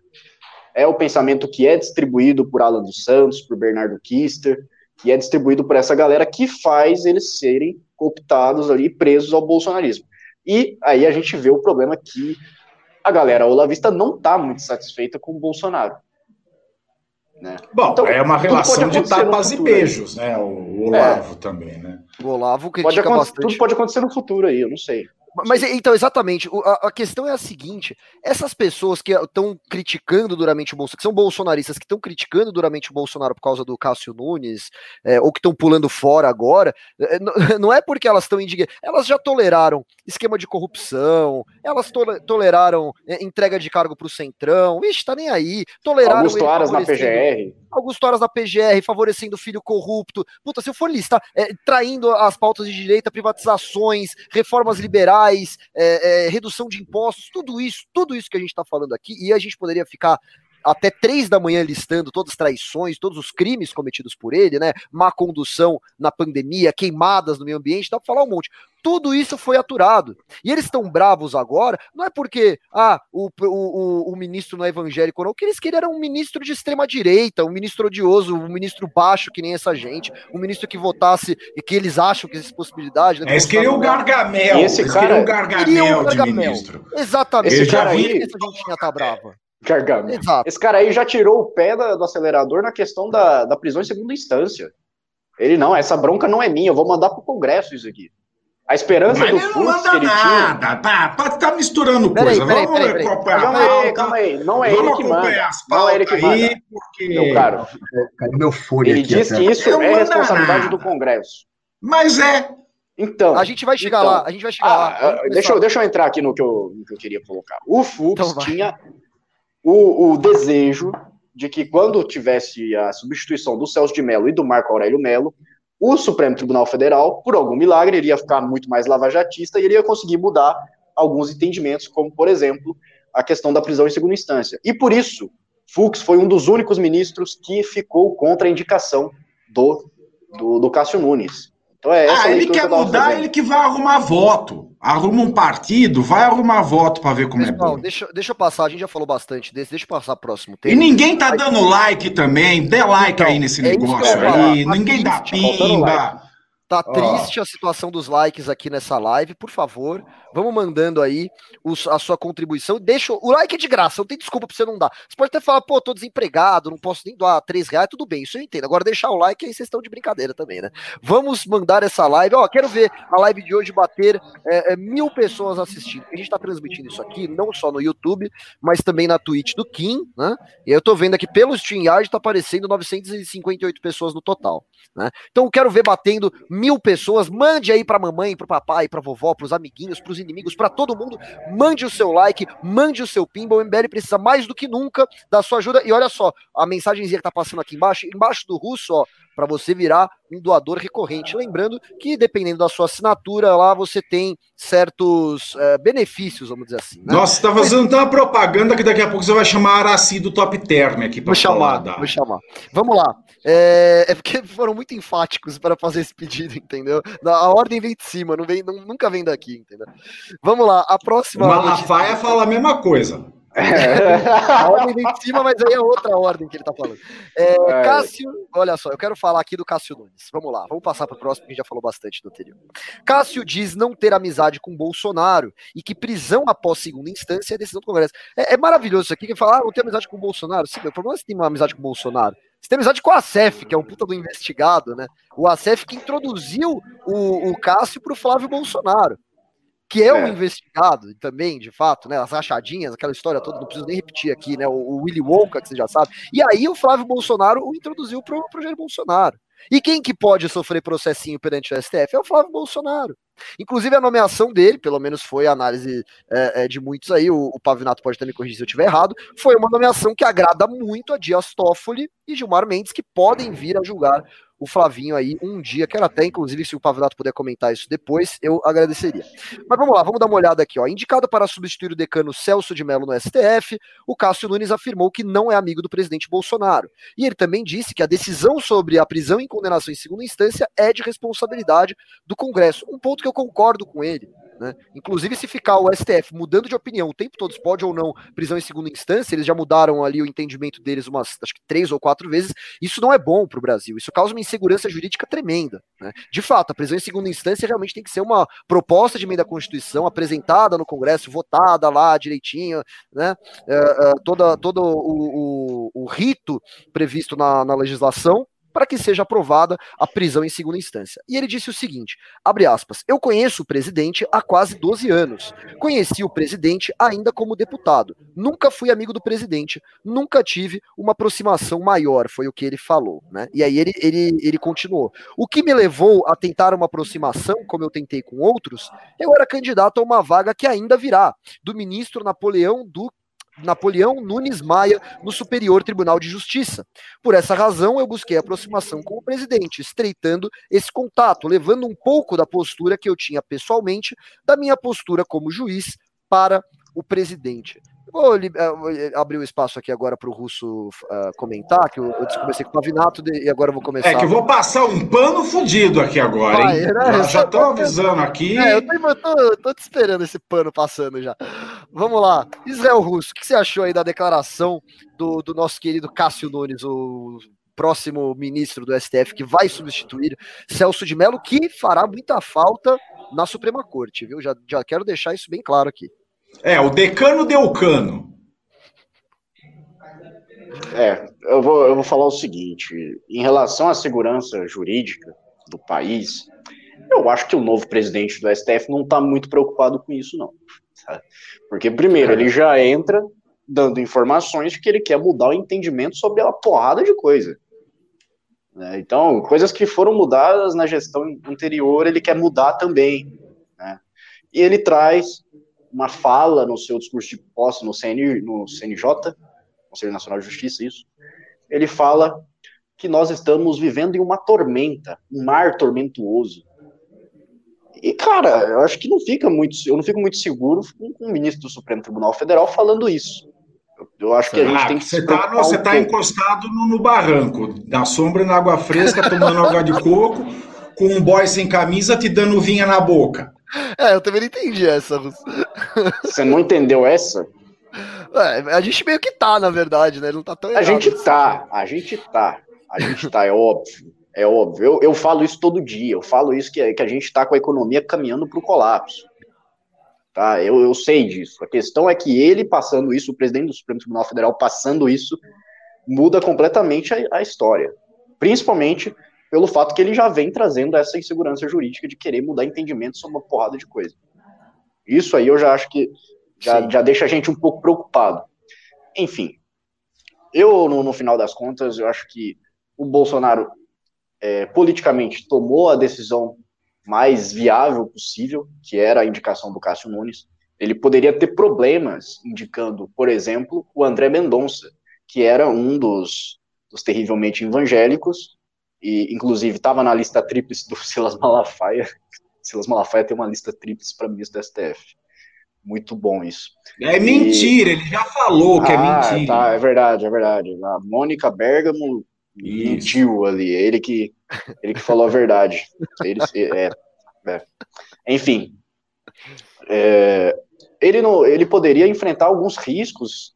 C: É o pensamento que é distribuído por Alan dos Santos, por Bernardo Kister, que é distribuído por essa galera que faz eles serem cooptados ali, presos ao bolsonarismo. E aí a gente vê o problema que a galera olavista não está muito satisfeita com o Bolsonaro.
B: Né? Bom, então, é uma relação de tapas e beijos, né? O Olavo é. também, né?
A: O Olavo critica
C: pode
A: bastante.
C: Tudo pode acontecer no futuro aí, eu não sei.
A: Mas então, exatamente, a, a, questão é a seguinte: essas pessoas que estão criticando duramente o Bolsonaro, que são bolsonaristas, que estão criticando duramente o Bolsonaro por causa do Cássio Nunes, é, ou que estão pulando fora agora, é, não é porque elas estão indignadas, elas já toleraram esquema de corrupção, elas to toleraram é, entrega de cargo para o Centrão, vixe, tá nem aí, toleraram.
C: Augusto Aras na PGR.
A: Augusto Aras na PGR, favorecendo o filho corrupto. Puta, se eu for listar, é, traindo as pautas de direita, privatizações, reformas liberais, é, é, redução de impostos, tudo isso, tudo isso que a gente está falando aqui, e a gente poderia ficar até três da manhã listando todas as traições, todos os crimes cometidos por ele, né? Má condução na pandemia, queimadas no meio ambiente, dá para falar um monte. Tudo isso foi aturado. E eles estão bravos agora, não é porque ah, o, o, o, ministro não é evangélico, não, que eles queriam um ministro de extrema direita, um ministro odioso, um ministro baixo, que nem essa gente, um ministro que votasse e que eles acham que existe possibilidade.
B: Né, eles queriam o Gargamel.
C: esse cara,
B: queriam o Gargamel, de ministro.
A: Exatamente.
C: Esse cara aí,
A: essa gente tinha tá brava.
C: Gargamel. Exato. Esse cara aí já tirou o pé da, do acelerador na questão da, da prisão em segunda instância. Ele não, essa bronca não é minha, eu vou mandar pro Congresso isso aqui. A esperança
D: Mas
C: do
D: ele não manda nada, tinha... tá, pode estar tá misturando peraí, coisa.
C: Peraí, Vamos peraí, acompanhar calma aí, calma aí. Não é Vamos ele que manda. Não é ele que manda. Aí, porque... Meu caro,
A: Cadê meu fone
C: ele aqui, diz que isso é responsabilidade nada. do Congresso.
D: Mas é.
A: Então, a gente vai chegar então, lá, a gente vai chegar ah,
C: lá. Deixa eu, deixa eu entrar aqui no que eu, no que eu queria colocar. O Fux então tinha o, o desejo de que quando tivesse a substituição do Celso de Mello e do Marco Aurélio Mello, o Supremo Tribunal Federal, por algum milagre, iria ficar muito mais lavajatista e iria conseguir mudar alguns entendimentos, como, por exemplo, a questão da prisão em segunda instância. E por isso, Fux foi um dos únicos ministros que ficou contra a indicação do, do, do Cássio Nunes.
D: Então é essa ah, ele quer que mudar, fazendo. ele que vai arrumar voto. Arruma um partido, vai arrumar voto para ver como é Pessoal, é bom.
A: Deixa, deixa eu passar, a gente já falou bastante desse, deixa eu passar próximo tema.
D: E ninguém tá dando like também, dê like então, aí nesse é negócio aí, ninguém dá pimba.
A: Tá triste a situação dos likes aqui nessa live, por favor, vamos mandando aí os, a sua contribuição. Deixa o like é de graça, não tem desculpa pra você não dar. Você pode até falar, pô, tô desempregado, não posso nem doar 3 reais, tudo bem, isso eu entendo. Agora deixar o like aí vocês estão de brincadeira também, né? Vamos mandar essa live. Ó, quero ver a live de hoje bater é, é, mil pessoas assistindo. A gente tá transmitindo isso aqui, não só no YouTube, mas também na Twitch do Kim, né? E eu tô vendo aqui pelo StreamYard tá aparecendo 958 pessoas no total, né? Então quero ver batendo mil pessoas, mande aí pra mamãe, pro papai, pra vovó, pros amiguinhos, pros inimigos, para todo mundo, mande o seu like, mande o seu pimba, o MBL precisa mais do que nunca da sua ajuda, e olha só, a mensagenzinha que tá passando aqui embaixo, embaixo do russo, ó, para você virar um doador recorrente. Lembrando que, dependendo da sua assinatura, lá você tem certos é, benefícios, vamos dizer assim.
D: Né? Nossa, tá fazendo tanta propaganda que daqui a pouco você vai chamar a Araci do Top Term aqui para
A: chamar. Da... Vou chamar. Vamos lá. É, é, porque foram muito enfáticos para fazer esse pedido, entendeu? A ordem vem de cima, não vem, não, nunca vem daqui, entendeu? Vamos lá, a próxima.
D: Malafaia fala a mesma coisa.
A: É. A ordem vem de cima, mas aí é outra ordem que ele tá falando. É, é. Cássio, olha só, eu quero falar aqui do Cássio Nunes. Vamos lá, vamos passar para o próximo, que já falou bastante do anterior. Cássio diz não ter amizade com Bolsonaro e que prisão após segunda instância é decisão do Congresso. É, é maravilhoso isso aqui, que fala, ah, não tem amizade com Bolsonaro. Sim, o problema é se tem uma amizade com Bolsonaro. Você tem amizade com o Acef, que é um puta do investigado, né? O Acef que introduziu o, o Cássio pro Flávio Bolsonaro que é, é um investigado também, de fato, né? As rachadinhas, aquela história toda, não preciso nem repetir aqui, né? O, o Willy Wonka, que você já sabe. E aí o Flávio Bolsonaro o introduziu pro, pro Jair Bolsonaro. E quem que pode sofrer processinho perante o STF? É o Flávio Bolsonaro. Inclusive a nomeação dele, pelo menos foi a análise é, é, de muitos aí, o, o Pavinato pode também corrigir se eu estiver errado, foi uma nomeação que agrada muito a Dias Toffoli e Gilmar Mendes, que podem vir a julgar o Flavinho aí um dia. Quero até, inclusive, se o Pavinato puder comentar isso depois, eu agradeceria. Mas vamos lá, vamos dar uma olhada aqui. Ó. Indicado para substituir o decano Celso de Mello no STF, o Cássio Nunes afirmou que não é amigo do presidente Bolsonaro. E ele também disse que a decisão sobre a prisão em condenação em segunda instância é de responsabilidade do Congresso. Um ponto que eu concordo com ele. Né? Inclusive, se ficar o STF mudando de opinião o tempo todo, pode ou não prisão em segunda instância, eles já mudaram ali o entendimento deles umas, acho que três ou quatro vezes. Isso não é bom para o Brasil. Isso causa uma insegurança jurídica tremenda. Né? De fato, a prisão em segunda instância realmente tem que ser uma proposta de emenda à Constituição apresentada no Congresso, votada lá direitinho, né? É, é, toda, todo o, o, o rito previsto na, na legislação para que seja aprovada a prisão em segunda instância. E ele disse o seguinte: abre aspas, eu conheço o presidente há quase 12 anos. Conheci o presidente ainda como deputado. Nunca fui amigo do presidente, nunca tive uma aproximação maior, foi o que ele falou. Né? E aí ele, ele, ele continuou. O que me levou a tentar uma aproximação, como eu tentei com outros, eu era candidato a uma vaga que ainda virá, do ministro Napoleão Duque Napoleão Nunes Maia no Superior Tribunal de Justiça. Por essa razão, eu busquei aproximação com o presidente, estreitando esse contato, levando um pouco da postura que eu tinha pessoalmente, da minha postura como juiz, para o presidente. Vou eh, abrir o espaço aqui agora para o Russo uh, comentar, que eu, eu comecei com o Pavinato e agora eu vou começar.
D: É que eu vou passar um pano fudido aqui agora, hein? Né? Já estou avisando aqui.
A: É, eu, tô te esperando esse pano passando já. Vamos lá. Israel Russo, o que você achou aí da declaração do, do nosso querido Cássio Nunes, o próximo ministro do STF que vai substituir Celso de Mello, que fará muita falta na Suprema Corte, viu? Já, já quero deixar isso bem claro aqui.
D: É, o decano deu cano.
C: É, eu vou, eu vou falar o seguinte: em relação à segurança jurídica do país, eu acho que o novo presidente do STF não está muito preocupado com isso, não. Porque, primeiro, ele já entra dando informações que ele quer mudar o entendimento sobre uma porrada de coisa. Né? Então, coisas que foram mudadas na gestão anterior, ele quer mudar também. Né? E ele traz uma fala no seu discurso de posse no, CN, no CNJ, Conselho Nacional de Justiça, isso. Ele fala que nós estamos vivendo em uma tormenta, um mar tormentuoso. E, cara, eu acho que não fica muito, eu não fico muito seguro com, o ministro do Supremo Tribunal Federal falando isso. Eu, eu acho que a gente tem que
B: Você está um tá encostado no, no, barranco, na sombra na água fresca, tomando água de coco, com um boy sem camisa te dando vinha na boca.
A: É, eu também não entendi essa.
C: Você não entendeu essa?
A: É, a gente meio que tá, na verdade, né? Não tá tão
C: A gente assim. tá, a gente tá. A gente tá, é óbvio. É óbvio. Eu, eu falo isso todo dia. Eu falo isso que, que a gente está com a economia caminhando para o colapso. Tá? Eu, eu sei disso. A questão é que ele passando isso, o presidente do Supremo Tribunal Federal passando isso, muda completamente a, a história. Principalmente pelo fato que ele já vem trazendo essa insegurança jurídica de querer mudar entendimento sobre uma porrada de coisa. Isso aí eu já acho que já, já deixa a gente um pouco preocupado. Enfim, eu, no, no final das contas, eu acho que o Bolsonaro é, politicamente tomou a decisão mais viável possível, que era a indicação do Cássio Nunes. Ele poderia ter problemas indicando, por exemplo, o André Mendonça, que era um dos, dos terrivelmente evangélicos, e inclusive estava na lista tríplice do Silas Malafaia. Silas Malafaia tem uma lista tríplice para ministro do STF. Muito bom isso.
B: É mentira, e... ele já falou que é ah, é mentira.
C: Tá, é verdade, é verdade. A Mônica Bergamo mentiu ali. Ele que, ele que falou a verdade. Ele, é, é. Enfim. É, ele, não, ele poderia enfrentar alguns riscos,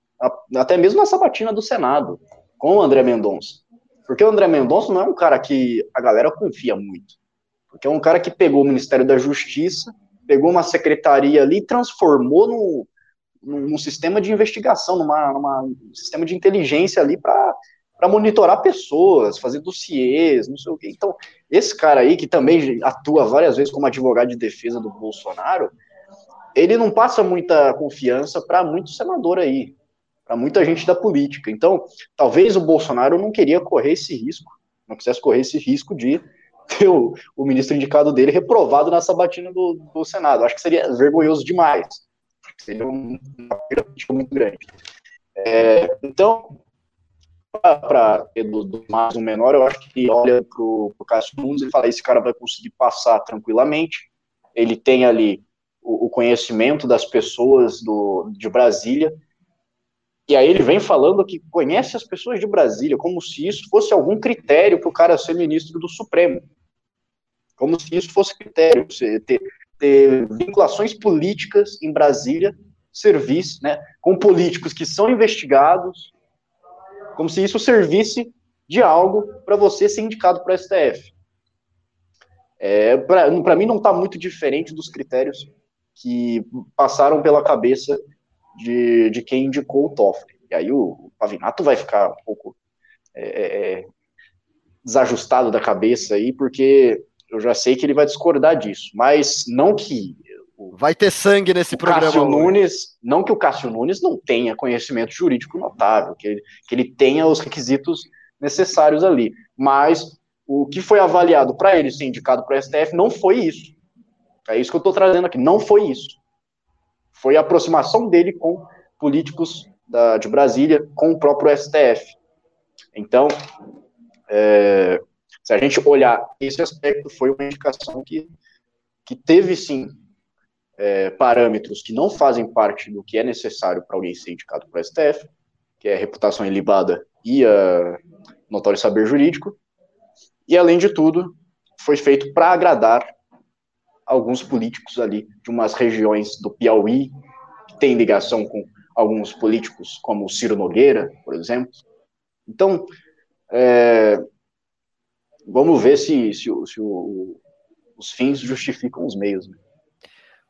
C: até mesmo na sabatina do Senado, com o André Mendonça. Porque o André Mendonça não é um cara que a galera confia muito. Porque é um cara que pegou o Ministério da Justiça, pegou uma secretaria ali e transformou num, num sistema de investigação, numa, numa um sistema de inteligência ali para monitorar pessoas, fazer dossiês, não sei o quê. Então, esse cara aí, que também atua várias vezes como advogado de defesa do Bolsonaro, ele não passa muita confiança para muito senador aí, para muita gente da política. Então, talvez o Bolsonaro não queria correr esse risco, não quisesse correr esse risco de ter o, o ministro indicado dele reprovado na sabatina do, do Senado. Acho que seria vergonhoso demais. Seria uma crítica muito grande. É, então, para do, do, mais um menor, eu acho que olha para o Cássio Nunes e fala: esse cara vai conseguir passar tranquilamente. Ele tem ali o, o, conhecimento das pessoas do, de Brasília. E aí ele vem falando que conhece as pessoas de Brasília, como se isso fosse algum critério para o cara ser ministro do Supremo. Como se isso fosse critério, ter, ter vinculações políticas em Brasília, serviço, né, com políticos que são investigados, como se isso servisse de algo para você ser indicado para o STF. É, para mim, não está muito diferente dos critérios que passaram pela cabeça de, de quem indicou o Toffoli. E aí o, o Pavinato vai ficar um pouco é, é, é, desajustado da cabeça aí, porque eu já sei que ele vai discordar disso. Mas não que
A: Vai ter sangue nesse
C: o
A: programa.
C: Cássio Nunes, não que o Cássio Nunes não tenha conhecimento jurídico notável, que ele, que ele tenha os requisitos necessários ali, mas o que foi avaliado para ele ser indicado para o STF não foi isso. É isso que eu estou trazendo aqui, não foi isso. Foi a aproximação dele com políticos da, de Brasília, com o próprio STF. Então, é, se a gente olhar esse aspecto, foi uma indicação que, que teve sim é, parâmetros que não fazem parte do que é necessário para alguém ser indicado para o STF, que é a reputação ilibada e a notório saber jurídico, e além de tudo, foi feito para agradar alguns políticos ali de umas regiões do Piauí, que tem ligação com alguns políticos, como o Ciro Nogueira, por exemplo. Então, é, vamos ver se, se, se o, os fins justificam os meios. Né?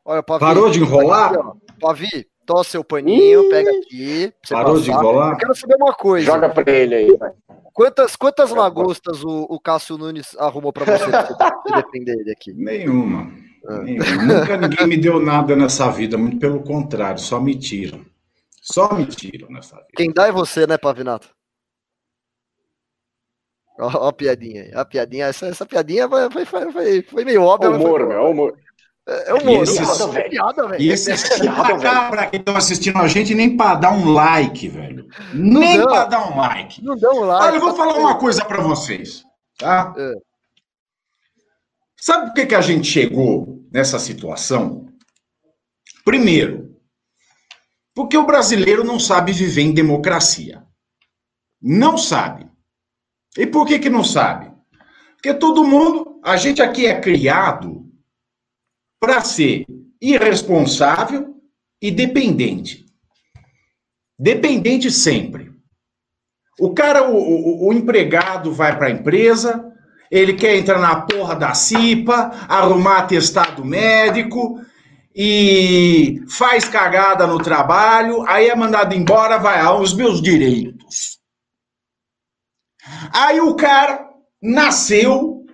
B: Olha, Pavi, Parou de enrolar?
A: Pavi, Tó seu paninho, Ih, pega aqui.
B: Parou passar. de engolar?
A: Eu quero saber uma coisa.
C: Joga pra ele aí, vai.
A: Quantas, quantas lagostas o, o Cássio Nunes arrumou pra você defender ele aqui?
B: Nenhuma. Ah. Nenhuma. Nunca ninguém me deu nada nessa vida, muito pelo contrário, só me tiram. Só me tiram nessa vida.
A: Quem dá é você, né, Pavinato? Ó, ó a piadinha aí. A piadinha, essa, essa piadinha foi, foi, foi, foi meio óbvia.
C: Humor, meu, humor.
A: É, é humor,
B: e esses, piada, piada, velho. E esses cabra que estão assistindo a gente nem para dar um like, velho. Nem para dar um like.
A: Não dá um like.
B: Olha, eu vou falar uma coisa para vocês, tá? É. Sabe por que, que a gente chegou nessa situação? Primeiro, porque o brasileiro não sabe viver em democracia. Não sabe. E por que, que não sabe? Porque todo mundo, a gente aqui é criado para ser irresponsável e dependente. Dependente sempre. O cara, o, o, o empregado vai para a empresa, ele quer entrar na porra da CIPA, arrumar atestado médico e faz cagada no trabalho, aí é mandado embora, vai aos meus direitos. Aí o cara nasceu,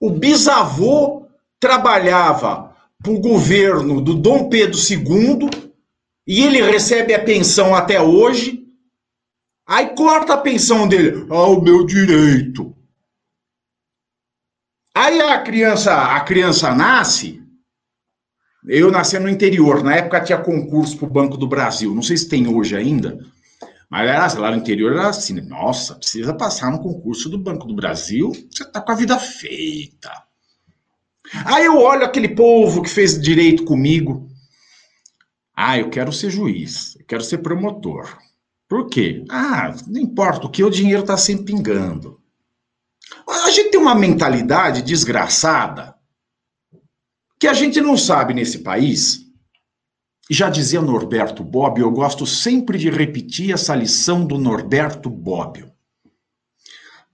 B: o bisavô trabalhava para o governo do Dom Pedro II e ele recebe a pensão até hoje. Aí corta a pensão dele. Ah, o meu direito. Aí a criança, a criança nasce. Eu nasci no interior. Na época tinha concurso para o Banco do Brasil. Não sei se tem hoje ainda. Mas era, lá no interior era assim, nossa, precisa passar no concurso do Banco do Brasil, você tá com a vida feita. Aí eu olho aquele povo que fez direito comigo. Ah, eu quero ser juiz, eu quero ser promotor. Por quê? Ah, não importa, o que o dinheiro está sempre pingando. A gente tem uma mentalidade desgraçada que a gente não sabe nesse país já dizia Norberto Bobbio, eu gosto sempre de repetir essa lição do Norberto Bobbio.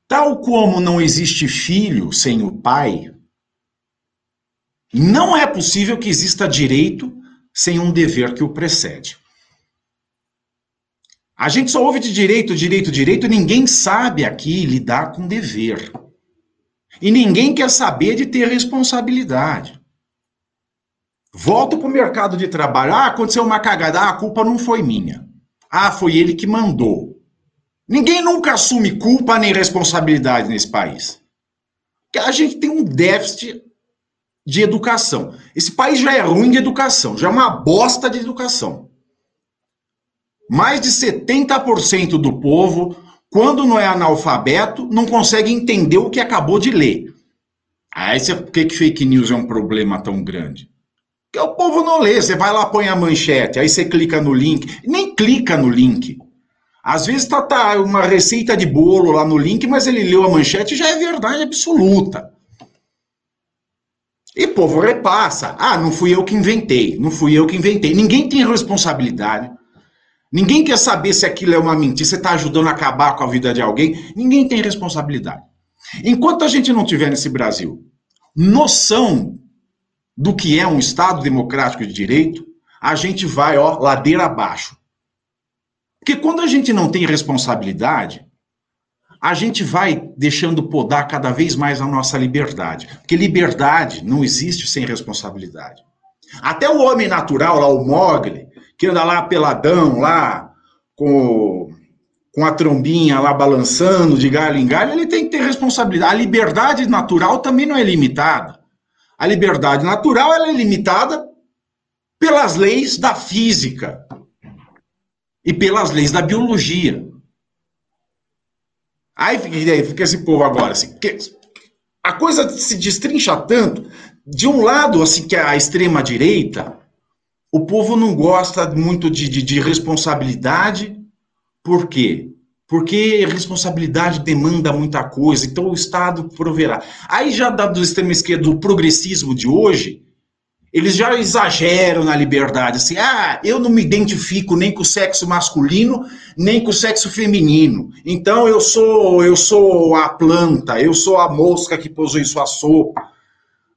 B: Tal como não existe filho sem o pai, não é possível que exista direito sem um dever que o precede. A gente só ouve de direito, direito, direito, e ninguém sabe aqui lidar com dever. E ninguém quer saber de ter responsabilidade. Volto para o mercado de trabalho. Ah, aconteceu uma cagada. Ah, a culpa não foi minha. Ah, foi ele que mandou. Ninguém nunca assume culpa nem responsabilidade nesse país. A gente tem um déficit de educação. Esse país já é ruim de educação, já é uma bosta de educação. Mais de 70% do povo, quando não é analfabeto, não consegue entender o que acabou de ler. Aí, por que, que fake news é um problema tão grande? Porque o povo não lê. Você vai lá, põe a manchete, aí você clica no link. Nem clica no link. Às vezes tá, tá uma receita de bolo lá no link, mas ele leu a manchete já é verdade absoluta. E povo repassa. Ah, não fui eu que inventei. Não fui eu que inventei. Ninguém tem responsabilidade. Ninguém quer saber se aquilo é uma mentira, você está ajudando a acabar com a vida de alguém. Ninguém tem responsabilidade. Enquanto a gente não tiver nesse Brasil noção do que é um Estado democrático de direito, a gente vai, ó, ladeira abaixo. Porque quando a gente não tem responsabilidade, a gente vai deixando podar cada vez mais a nossa liberdade. Porque liberdade não existe sem responsabilidade. Até o homem natural, lá, o Mogli, que anda lá peladão, lá, com, com a trombinha lá balançando de galho em galho, ele tem que ter responsabilidade. A liberdade natural também não é limitada. A liberdade natural ela é limitada pelas leis da física e pelas leis da biologia. Aí fica esse povo agora assim, a coisa se destrincha tanto, de um lado assim que é a extrema direita, o povo não gosta muito de, de, de responsabilidade, por quê? porque responsabilidade demanda muita coisa, então o Estado proverá. Aí já da, do extremo esquerdo, do progressismo de hoje, eles já exageram na liberdade, assim, ah, eu não me identifico nem com o sexo masculino, nem com o sexo feminino. Então eu sou, eu sou a planta, eu sou a mosca que pousou em sua sopa.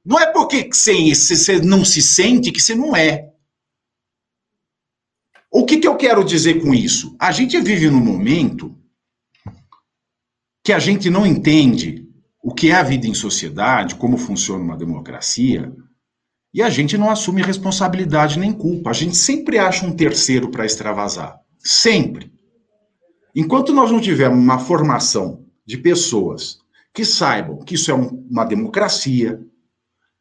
B: Não é porque você não se sente que você não é. O que, que eu quero dizer com isso? A gente vive num momento que a gente não entende o que é a vida em sociedade, como funciona uma democracia, e a gente não assume responsabilidade nem culpa. A gente sempre acha um terceiro para extravasar. Sempre. Enquanto nós não tivermos uma formação de pessoas que saibam que isso é um, uma democracia,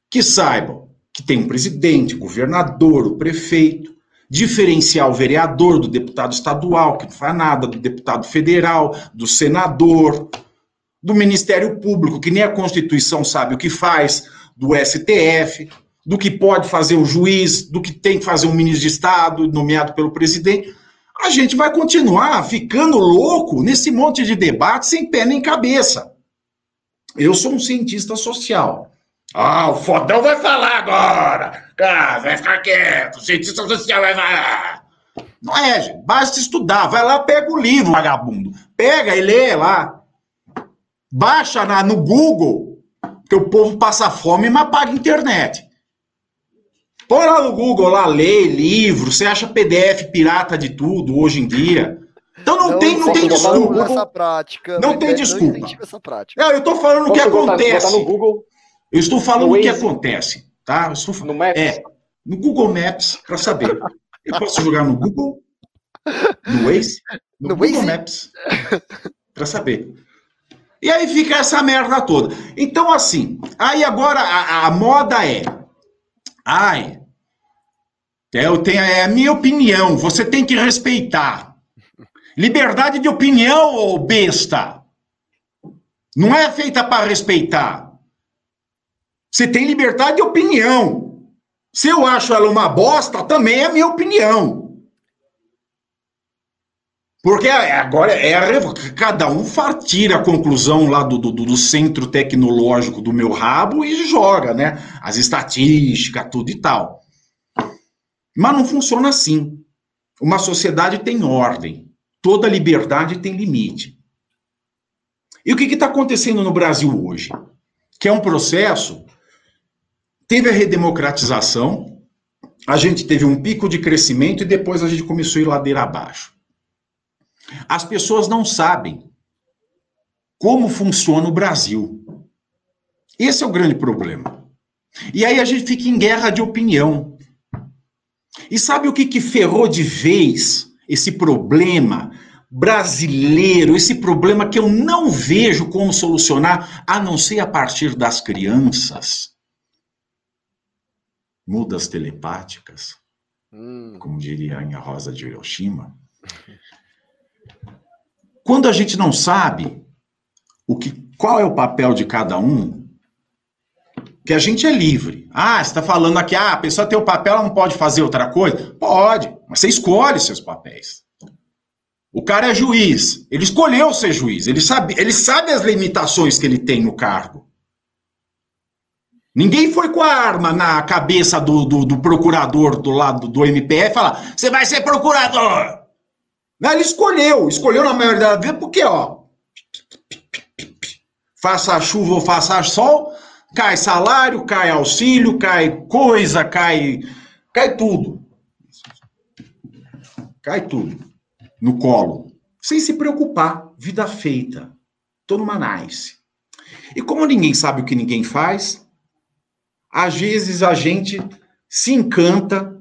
B: que saibam que tem um presidente, governador, o prefeito, diferenciar o vereador do deputado estadual, que não faz nada, do deputado federal, do senador, do Ministério Público, que nem a Constituição sabe o que faz, do STF, do que pode fazer o juiz, do que tem que fazer um ministro de Estado, nomeado pelo presidente. A gente vai continuar ficando louco nesse monte de debate sem pé nem cabeça. Eu sou um cientista social. Ah, o fodão vai falar agora. Ah, vai ficar quieto. O cientista social vai falar. Não é, gente. Basta estudar. Vai lá, pega o livro, vagabundo. Pega e lê lá. Baixa na, no Google, que o povo passa fome, mas paga internet. Põe lá no Google, lá, lê livro. Você acha PDF pirata de tudo hoje em dia. Então não, não tem, não tem desculpa.
A: Essa prática,
B: não tem desculpa.
A: Essa prática.
B: Não, eu estou falando o que acontece.
C: Botar no Google
B: eu estou falando o que acontece, tá? Estou,
C: no Maps?
B: É, no Google Maps, para saber. Eu posso jogar no Google, no Waze, no, no Google Waze? Maps, para saber. E aí fica essa merda toda. Então, assim, aí agora a, a moda é. Ai, é, eu tenho, é a minha opinião, você tem que respeitar. Liberdade de opinião, ô besta. Não é feita para respeitar. Você tem liberdade de opinião. Se eu acho ela uma bosta, também é minha opinião. Porque agora é a, cada um tira a conclusão lá do, do, do, centro tecnológico do meu rabo e joga, né? As estatísticas, tudo e tal. Mas não funciona assim. Uma sociedade tem ordem. Toda liberdade tem limite. E o que está acontecendo no Brasil hoje? Que é um processo Teve a redemocratização, a gente teve um pico de crescimento e depois a gente começou a ir ladeira abaixo. As pessoas não sabem como funciona o Brasil. Esse é o grande problema. E aí a gente fica em guerra de opinião. E sabe o que, que ferrou de vez esse problema brasileiro, esse problema que eu não vejo como solucionar, a não ser a partir das crianças? Mudas telepáticas, hum. como diria a Rosa de Hiroshima. Quando a gente não sabe o que, qual é o papel de cada um, que a gente é livre. Ah, você está falando aqui, ah, a pessoa tem o papel, ela não pode fazer outra coisa? Pode, mas você escolhe seus papéis. O cara é juiz, ele escolheu ser juiz, ele sabe, ele sabe as limitações que ele tem no cargo. Ninguém foi com a arma na cabeça do, do, do procurador do lado do MPF falar: você vai ser procurador. Não, ele escolheu, escolheu na maioria das vezes, porque, ó, faça chuva ou faça sol, cai salário, cai auxílio, cai coisa, cai, cai tudo. Cai tudo no colo, sem se preocupar, vida feita. Tô numa nice. E como ninguém sabe o que ninguém faz, às vezes a gente se encanta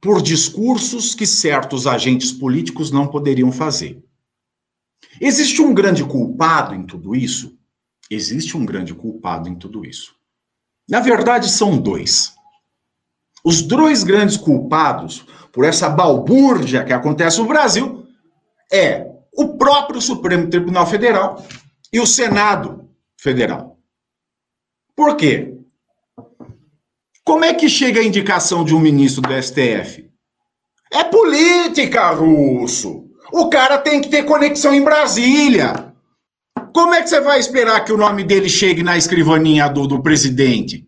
B: por discursos que certos agentes políticos não poderiam fazer. Existe um grande culpado em tudo isso? Existe um grande culpado em tudo isso. Na verdade, são dois. Os dois grandes culpados por essa balbúrdia que acontece no Brasil é o próprio Supremo Tribunal Federal e o Senado Federal. Por quê? Como é que chega a indicação de um ministro do STF? É política, Russo. O cara tem que ter conexão em Brasília. Como é que você vai esperar que o nome dele chegue na escrivaninha do, do presidente?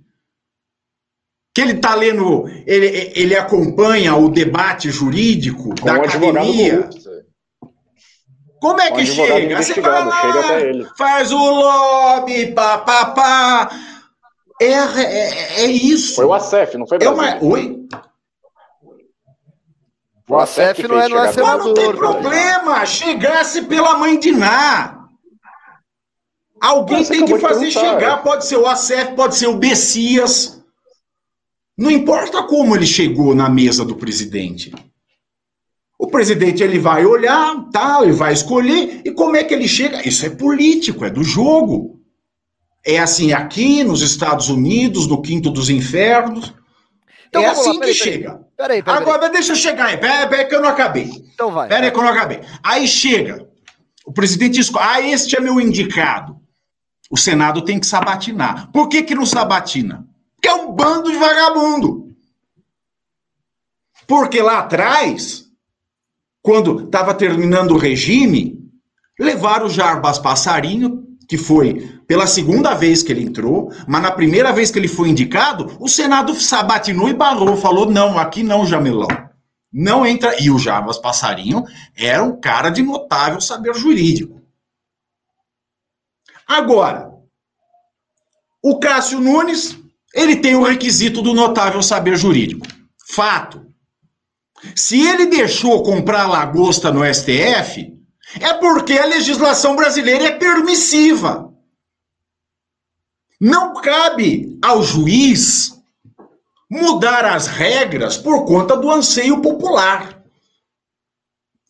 B: Que ele está lendo, ele, ele acompanha o debate jurídico
C: Com da academia.
B: Como é que chega? Você vai lá, faz o lobby, papapá. Pá. É, é, é, isso.
C: Foi o ACEF, não foi
B: Brasil. É uma... Oi?
A: O Acef não é, não é senador.
B: Mas não tem problema, chegasse pela mãe de Ná. Alguém tem que fazer chegar, pode ser o Acef, pode ser o Bessias. Não importa como ele chegou na mesa do presidente. O presidente ele vai olhar, tal, ele vai escolher e como é que ele chega? Isso é político, é do jogo. É assim aqui nos Estados Unidos, no quinto dos infernos. Então, é assim lá, peraí, que peraí. chega. Peraí, peraí, Agora, deixa eu chegar aí. Peraí, peraí, que eu não acabei. Então vai. Peraí, que eu não acabei. Aí chega. O presidente escolhe. Ah, este é meu indicado. O Senado tem que sabatinar. Por que, que não sabatina? Porque é um bando de vagabundo. Porque lá atrás, quando estava terminando o regime, levaram o Jarbas Passarinho, que foi pela segunda vez que ele entrou, mas na primeira vez que ele foi indicado, o Senado sabatinou e barrou, falou: não, aqui não, Jamelão. Não entra. E o Jarbas Passarinho era um cara de notável saber jurídico. Agora, o Cássio Nunes, ele tem o requisito do notável saber jurídico. Fato. Se ele deixou comprar lagosta no STF, é porque a legislação brasileira é permissiva. Não cabe ao juiz mudar as regras por conta do anseio popular.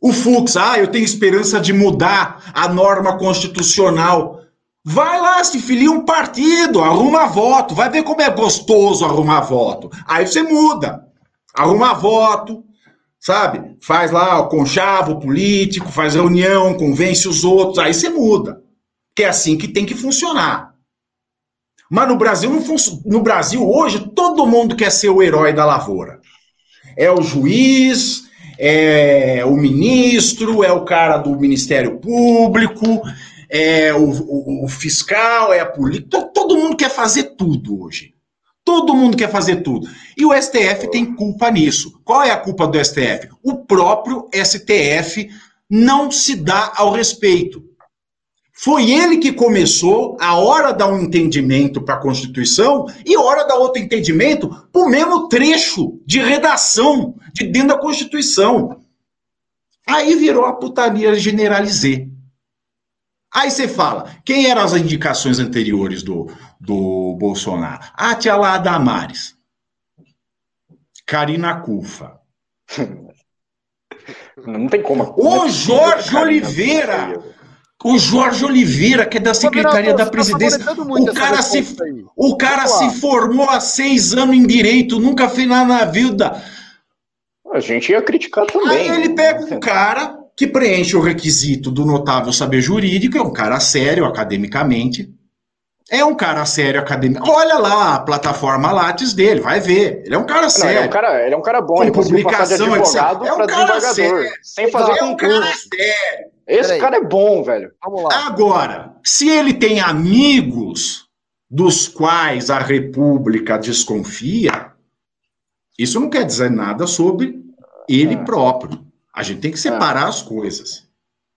B: O Fux, ah, eu tenho esperança de mudar a norma constitucional. Vai lá, se filia um partido, arruma voto, vai ver como é gostoso arrumar voto. Aí você muda, arruma voto, sabe? Faz lá o conchavo político, faz reunião, convence os outros, aí você muda. Que é assim que tem que funcionar. Mas no Brasil, não no Brasil hoje, todo mundo quer ser o herói da lavoura. É o juiz, é o ministro, é o cara do Ministério Público, é o, o, o fiscal, é a polícia. Todo mundo quer fazer tudo hoje. Todo mundo quer fazer tudo. E o STF tem culpa nisso. Qual é a culpa do STF? O próprio STF não se dá ao respeito. Foi ele que começou a hora dar um entendimento para a Constituição e hora dar outro entendimento para o mesmo trecho de redação de dentro da Constituição. Aí virou a putaria generalizê. Aí você fala, quem eram as indicações anteriores do, do Bolsonaro? Ah, tia lá Damares. Karina Cufa.
C: Não tem como.
B: O Jorge Oliveira o Jorge Oliveira, que é da Secretaria da tá Presidência, o cara, se, o cara se formou há seis anos em direito, nunca fez nada na vida.
C: A gente ia criticar também.
B: Aí ele pega um cara que preenche o requisito do notável saber jurídico, é um cara sério academicamente, é um cara sério acadêmico. Olha lá a plataforma Lattes dele, vai ver. Ele é um cara sério. Não, ele, é
C: um cara, ele é um cara bom, Com ele
B: publicação, de advogado
C: é um cara sério. sem fazer é um cara sério. Esse cara é bom, velho.
B: Vamos lá. Agora, se ele tem amigos dos quais a República desconfia, isso não quer dizer nada sobre ele é. próprio. A gente tem que separar é. as coisas.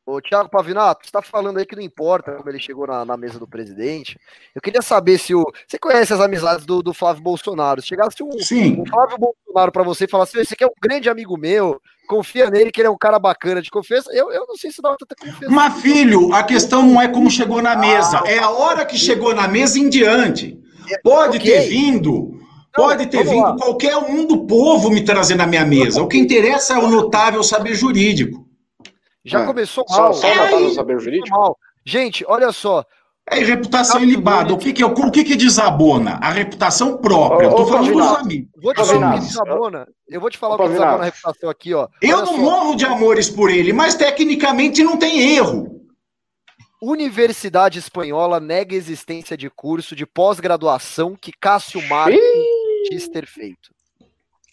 A: Ô, Thiago Pavinato, você está falando aí que não importa como ele chegou na, na, mesa do presidente. Eu queria saber se o. Você conhece as amizades do, do Flávio Bolsonaro? Se chegasse um,
B: Sim.
A: um Flávio Bolsonaro para você e falasse: esse aqui é um grande amigo meu, confia nele, que ele é um cara bacana de confiança. Eu, eu não sei se dá tanta confiança.
B: Mas, filho, a questão não é como chegou na mesa, é a hora que chegou na mesa em diante. Pode okay. ter vindo. Pode ter vindo lá. qualquer um do povo me trazer na minha mesa. O que interessa é o notável saber jurídico.
A: Já é. começou mal.
C: Só, só é, saber jurídico? Mal.
A: Gente, olha só.
B: É reputação ilibada. O que que, o que que desabona? A reputação própria. Ô, eu tô falando dos amigos.
A: Vou te falar o que desabona. Eu vou te falar o que desabona a reputação aqui, ó.
B: Eu olha não só. morro de amores por ele, mas tecnicamente não tem erro.
A: Universidade Espanhola nega existência de curso de pós-graduação que Cássio Marques diz ter feito.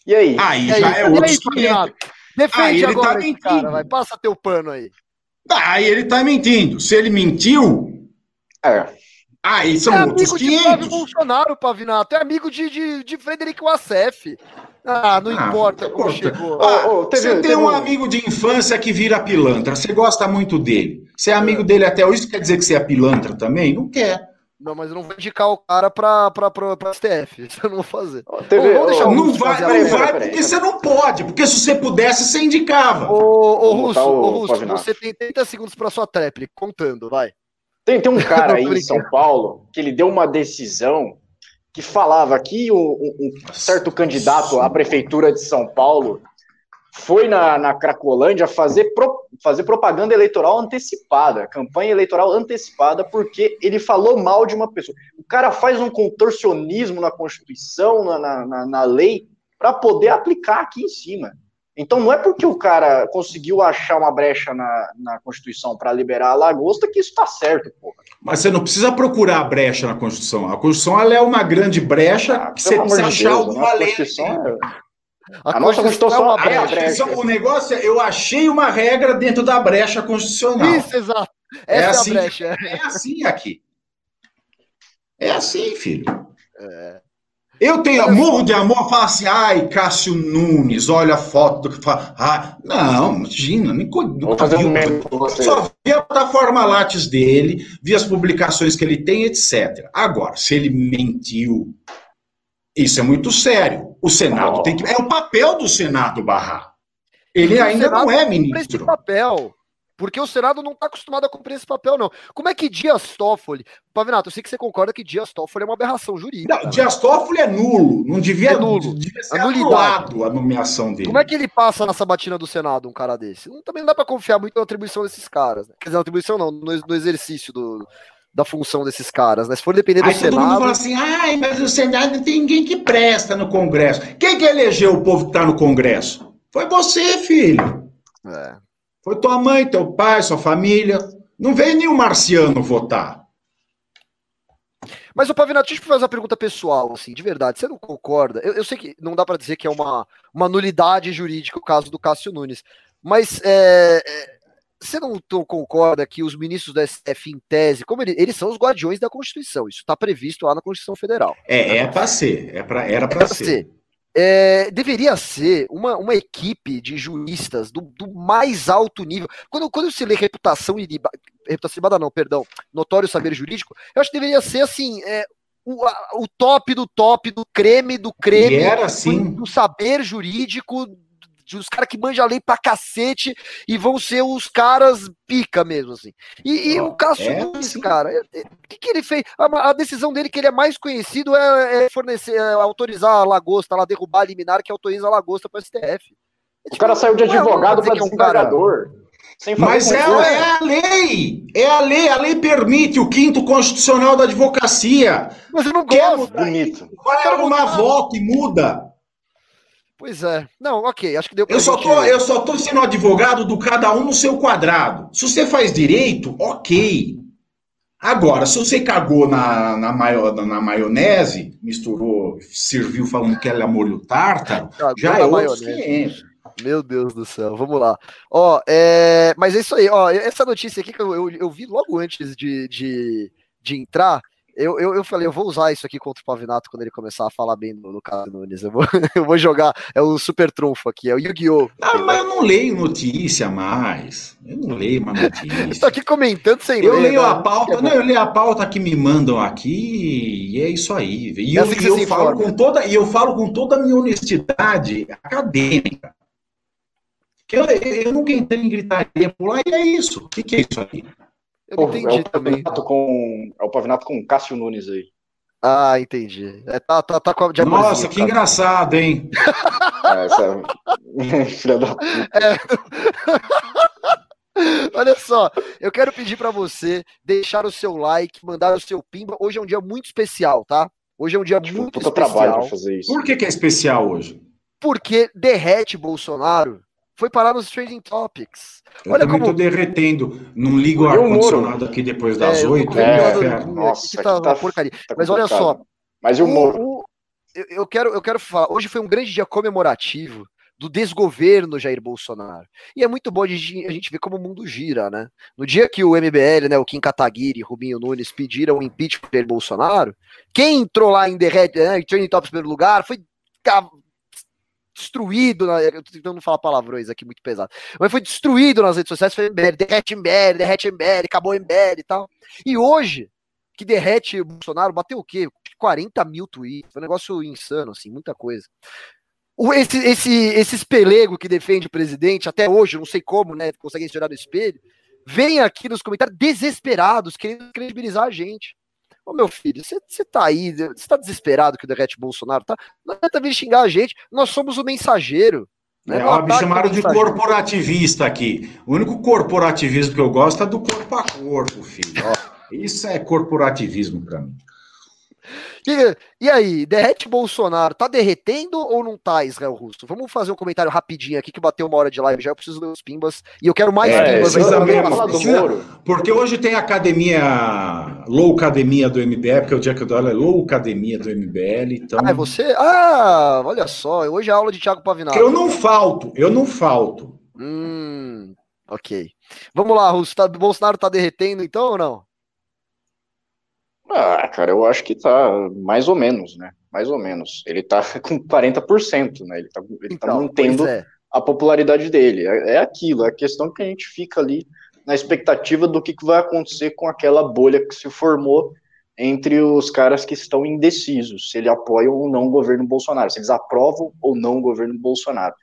B: E aí? Aí e já aí? é outro.
A: Defende ah, agora, tá cara, vai. Passa teu pano aí.
B: Aí ele tá mentindo. Se ele mentiu.
C: É.
B: Aí são é outros amigo 500. de Flávio
A: Bolsonaro, Pavinato. É amigo de, de, de Frederico Wassef. Ah, não ah, importa como chegou.
B: Ah, oh, oh, teve, você tem teve um amigo de infância que vira pilantra. Você gosta muito dele. Você é amigo dele até hoje. Isso quer dizer que você é pilantra também? Não quer.
A: Não, mas eu não vou indicar o cara pra, pra, pra, pra STF. Isso eu não vou fazer.
B: TV, Bom, deixar não vai, não vai porque você não pode. Porque se você pudesse, você indicava.
A: Ô, ô Russo, ô, Russo você tem 30 segundos pra sua trap, contando, vai.
C: Tem, tem um cara aí em São Paulo que ele deu uma decisão que falava que um, um certo candidato à prefeitura de São Paulo foi na, na Cracolândia fazer, pro, fazer propaganda eleitoral antecipada, campanha eleitoral antecipada, porque ele falou mal de uma pessoa. O cara faz um contorcionismo na Constituição, na, na, na lei, para poder aplicar aqui em cima. Então não é porque o cara conseguiu achar uma brecha na, na Constituição para liberar a lagosta que isso está certo, porra.
B: Mas você não precisa procurar a brecha na Constituição. A Constituição ela é uma grande brecha ah, que você precisa achar Deus, alguma lei. A, a nossa Constituição é, é a brecha. O negócio é, eu achei uma regra dentro da brecha constitucional.
A: Isso, exato.
B: Essa é, assim, é a brecha. É assim aqui. É assim, filho. É. Eu tenho morro de amor, fala assim, ai, Cássio Nunes, olha a foto do que fala. Ah, não, imagina, nunca, nunca vi. Um só vi a plataforma Lattes dele, vi as publicações que ele tem, etc. Agora, se ele mentiu isso é muito sério. O Senado oh. tem que. É o papel do Senado barrar. Ele ainda não é ministro. Esse
A: papel. Porque o Senado não está acostumado a cumprir esse papel, não. Como é que Dias Toffoli. Pavinato, eu sei que você concorda que Dias Toffoli é uma aberração jurídica. Não,
B: né? Dias Toffoli é nulo. Não devia, é nulo. devia ser anulado a nomeação dele.
A: Como é que ele passa na sabatina do Senado, um cara desse? Também não dá para confiar muito na atribuição desses caras. Né? Quer dizer, na atribuição não, no, no exercício do, da função desses caras, né? Se for depender do
B: Aí
A: Senado.
B: Todo mundo fala assim, ai, mas o Senado não tem ninguém que presta no Congresso. Quem que elegeu o povo que está no Congresso? Foi você, filho. É. Foi tua mãe, teu pai, sua família. Não veio nenhum marciano votar.
A: Mas o Pavinato, deixa eu fazer uma pergunta pessoal, assim, de verdade. Você não concorda? Eu, eu sei que não dá para dizer que é uma, uma nulidade jurídica o caso do Cássio Nunes, mas é, é você não concorda que os ministros do STF, em tese, como ele, eles são os guardiões da Constituição, isso está previsto lá na Constituição Federal.
B: É, é para ser, é pra, era para ser. ser.
A: É, deveria ser uma, uma equipe de juristas do, do, mais alto nível. Quando, quando se lê reputação e reputação ilibada, não, perdão, notório saber jurídico, eu acho que deveria ser assim. É, o, o top do top, do creme do creme,
B: e era assim.
A: do saber jurídico os caras que manjam a lei pra cacete e vão ser os caras pica mesmo, assim. E, e oh, o Cássio é, Nunes, sim. cara, o que, que ele fez? A, a, decisão dele, que ele é mais conhecido, é, é fornecer, é autorizar a lagosta, lá, derrubar a liminar que autoriza a lagosta pro STF. É,
C: o tipo, cara saiu de advogado para desembargador.
B: Mas é, é, a lei, é a lei, a lei permite o quinto constitucional da advocacia.
A: Mas eu não gosto.
B: Bonito. Vai arrumar voto e muda.
A: Pois é. Não, ok, acho que deu
B: pra eu só, tô, eu só tô sendo advogado do cada um no seu quadrado. Se você faz direito, ok. Agora, se você cagou na, na, maio, na maionese, misturou, serviu falando que ela é molho tártaro, já é outro
A: Meu Deus do céu, vamos lá. Ó, é... mas é isso aí, ó, essa notícia aqui que eu, eu, eu vi logo antes de, de, de entrar, eu, eu, eu falei, eu vou usar isso aqui contra o Pavinato quando ele começar a falar bem do, do Caso Nunes. Eu vou, eu vou jogar, é o super trunfo aqui, é o Yu-Gi-Oh!
B: Ah, mas eu não leio notícia mais. Eu não leio mais notícia.
A: Estou aqui comentando sem
B: eu
A: ler.
B: Leio né? a pauta, é não, eu leio a pauta que me mandam aqui e é isso aí. E eu, assim eu falo com toda, e eu falo com toda a minha honestidade acadêmica. Que eu, eu nunca entrei em gritaria por lá e é isso. O que, que é isso aí?
A: Eu não entendi é também.
C: Com, é o Pavinato com Cássio Nunes aí.
A: Ah, entendi. É, tá, tá, tá com
B: a Nossa, que cara. engraçado, hein? é, essa...
A: É filha da puta. É... Olha só, eu quero pedir para você deixar o seu like, mandar o seu pimba. Hoje é um dia muito especial, tá? Hoje é um dia tipo, muito especial. trabalho pra
B: fazer isso. Por que, que é especial hoje?
A: Porque derrete Bolsonaro foi parar nos Trading Topics.
B: Eu Olha como... tô derretendo. Não ligo o ar-condicionado aqui depois das oito.
C: É, é, nossa, aqui tá, tá porcaria.
A: Tá Mas olha só.
C: Mas o Moro?
A: eu, quero, eu quero falar. Hoje foi um grande dia comemorativo do desgoverno Jair Bolsonaro. E é muito bom a gente, a gente ver como o mundo gira, né? No dia que o MBL, né, o Kim Kataguiri e Rubinho Nunes pediram o impeachment de Bolsonaro, quem entrou lá em derrete, né, em Training Tops primeiro lugar foi destruído, na, eu tô tentando falar palavrões aqui muito pesado, mas foi destruído nas redes sociais, foi MBL, derrete MBL, derrete MBL, acabou MBL e tal. E hoje, que derrete o Bolsonaro, bateu o quê? 40 mil tweets, foi um negócio insano, assim, muita coisa. Esse, esse, esse espelego que defende o presidente, até hoje, não sei como, né, conseguem se olhar no espelho, vem aqui nos comentários desesperados, querendo credibilizar a gente. Ô meu filho, você tá aí, você tá desesperado que o derrete Bolsonaro tá? Não adianta vir xingar a gente, nós somos o mensageiro.
B: Né? É, me chamaram de corporativista aqui. O único corporativismo que eu gosto é do corpo a corpo, filho. Ó, isso é corporativismo para mim.
A: E, e, aí, derrete Bolsonaro, tá derretendo ou não tá, Israel Russo? Vamos fazer um comentário rapidinho aqui que bateu uma hora de live já, eu preciso ler os pimbas e eu quero mais é, pimbas.
B: Precisa mesmo, precisa, porque hoje tem a academia, Low Academia do MBL, porque o dia que eu dou aula é Low Academia do MBL, então...
A: Ah, é você? Ah, olha só, hoje é a aula de Thiago Pavinato.
B: Eu não falto, eu não falto.
A: Hum, ok. Vamos lá, Russo, tá, Bolsonaro tá derretendo então ou não?
C: Ah, cara, eu acho que tá mais ou menos, né? Mais ou menos. Ele tá com 40%, né? Ele tá, ele tá então, tá mantendo é. a popularidade dele. É, é, aquilo, é a questão que a gente fica ali na expectativa do que, que vai acontecer com aquela bolha que se formou entre os caras que estão indecisos, se ele apoia ou não o governo Bolsonaro, se eles aprovam ou não o governo Bolsonaro.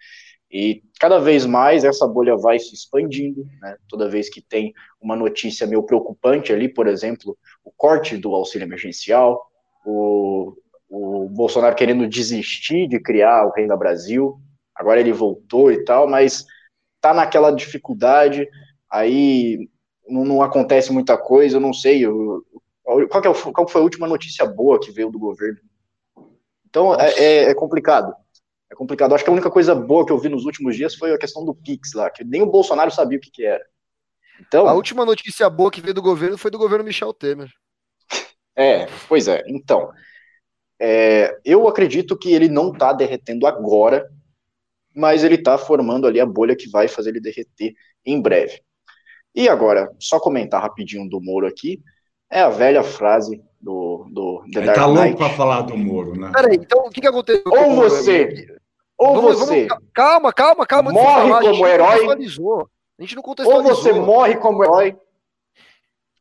C: E cada vez mais essa bolha vai se expandindo, né? Toda vez que tem uma notícia meio preocupante ali, por exemplo, o corte do auxílio emergencial, o, o Bolsonaro querendo desistir de criar o Renda Brasil, agora ele voltou e tal, mas tá naquela dificuldade, aí não, não acontece muita coisa, eu não sei, eu, qual, é, qual foi a última notícia boa que veio do governo? Então é, é, é complicado é complicado. Acho que a única coisa boa que eu vi nos últimos dias foi a questão do Pix lá, que nem o Bolsonaro sabia o que, que era.
A: Então, a última notícia boa que veio do governo foi do governo Michel Temer.
C: É, pois é. Então, é, eu acredito que ele não está derretendo agora, mas ele está formando ali a bolha que vai fazer ele derreter em breve. E agora, só comentar rapidinho do Moro aqui, é a velha frase do, do
B: The Dark tá louco para falar do Moro, né?
A: Peraí, então o que, que aconteceu?
C: Ou você, ou vamos, você.
A: Vamos, calma, calma, calma.
C: Morre como herói.
A: A gente não contextualizou.
C: Ou você morre como herói,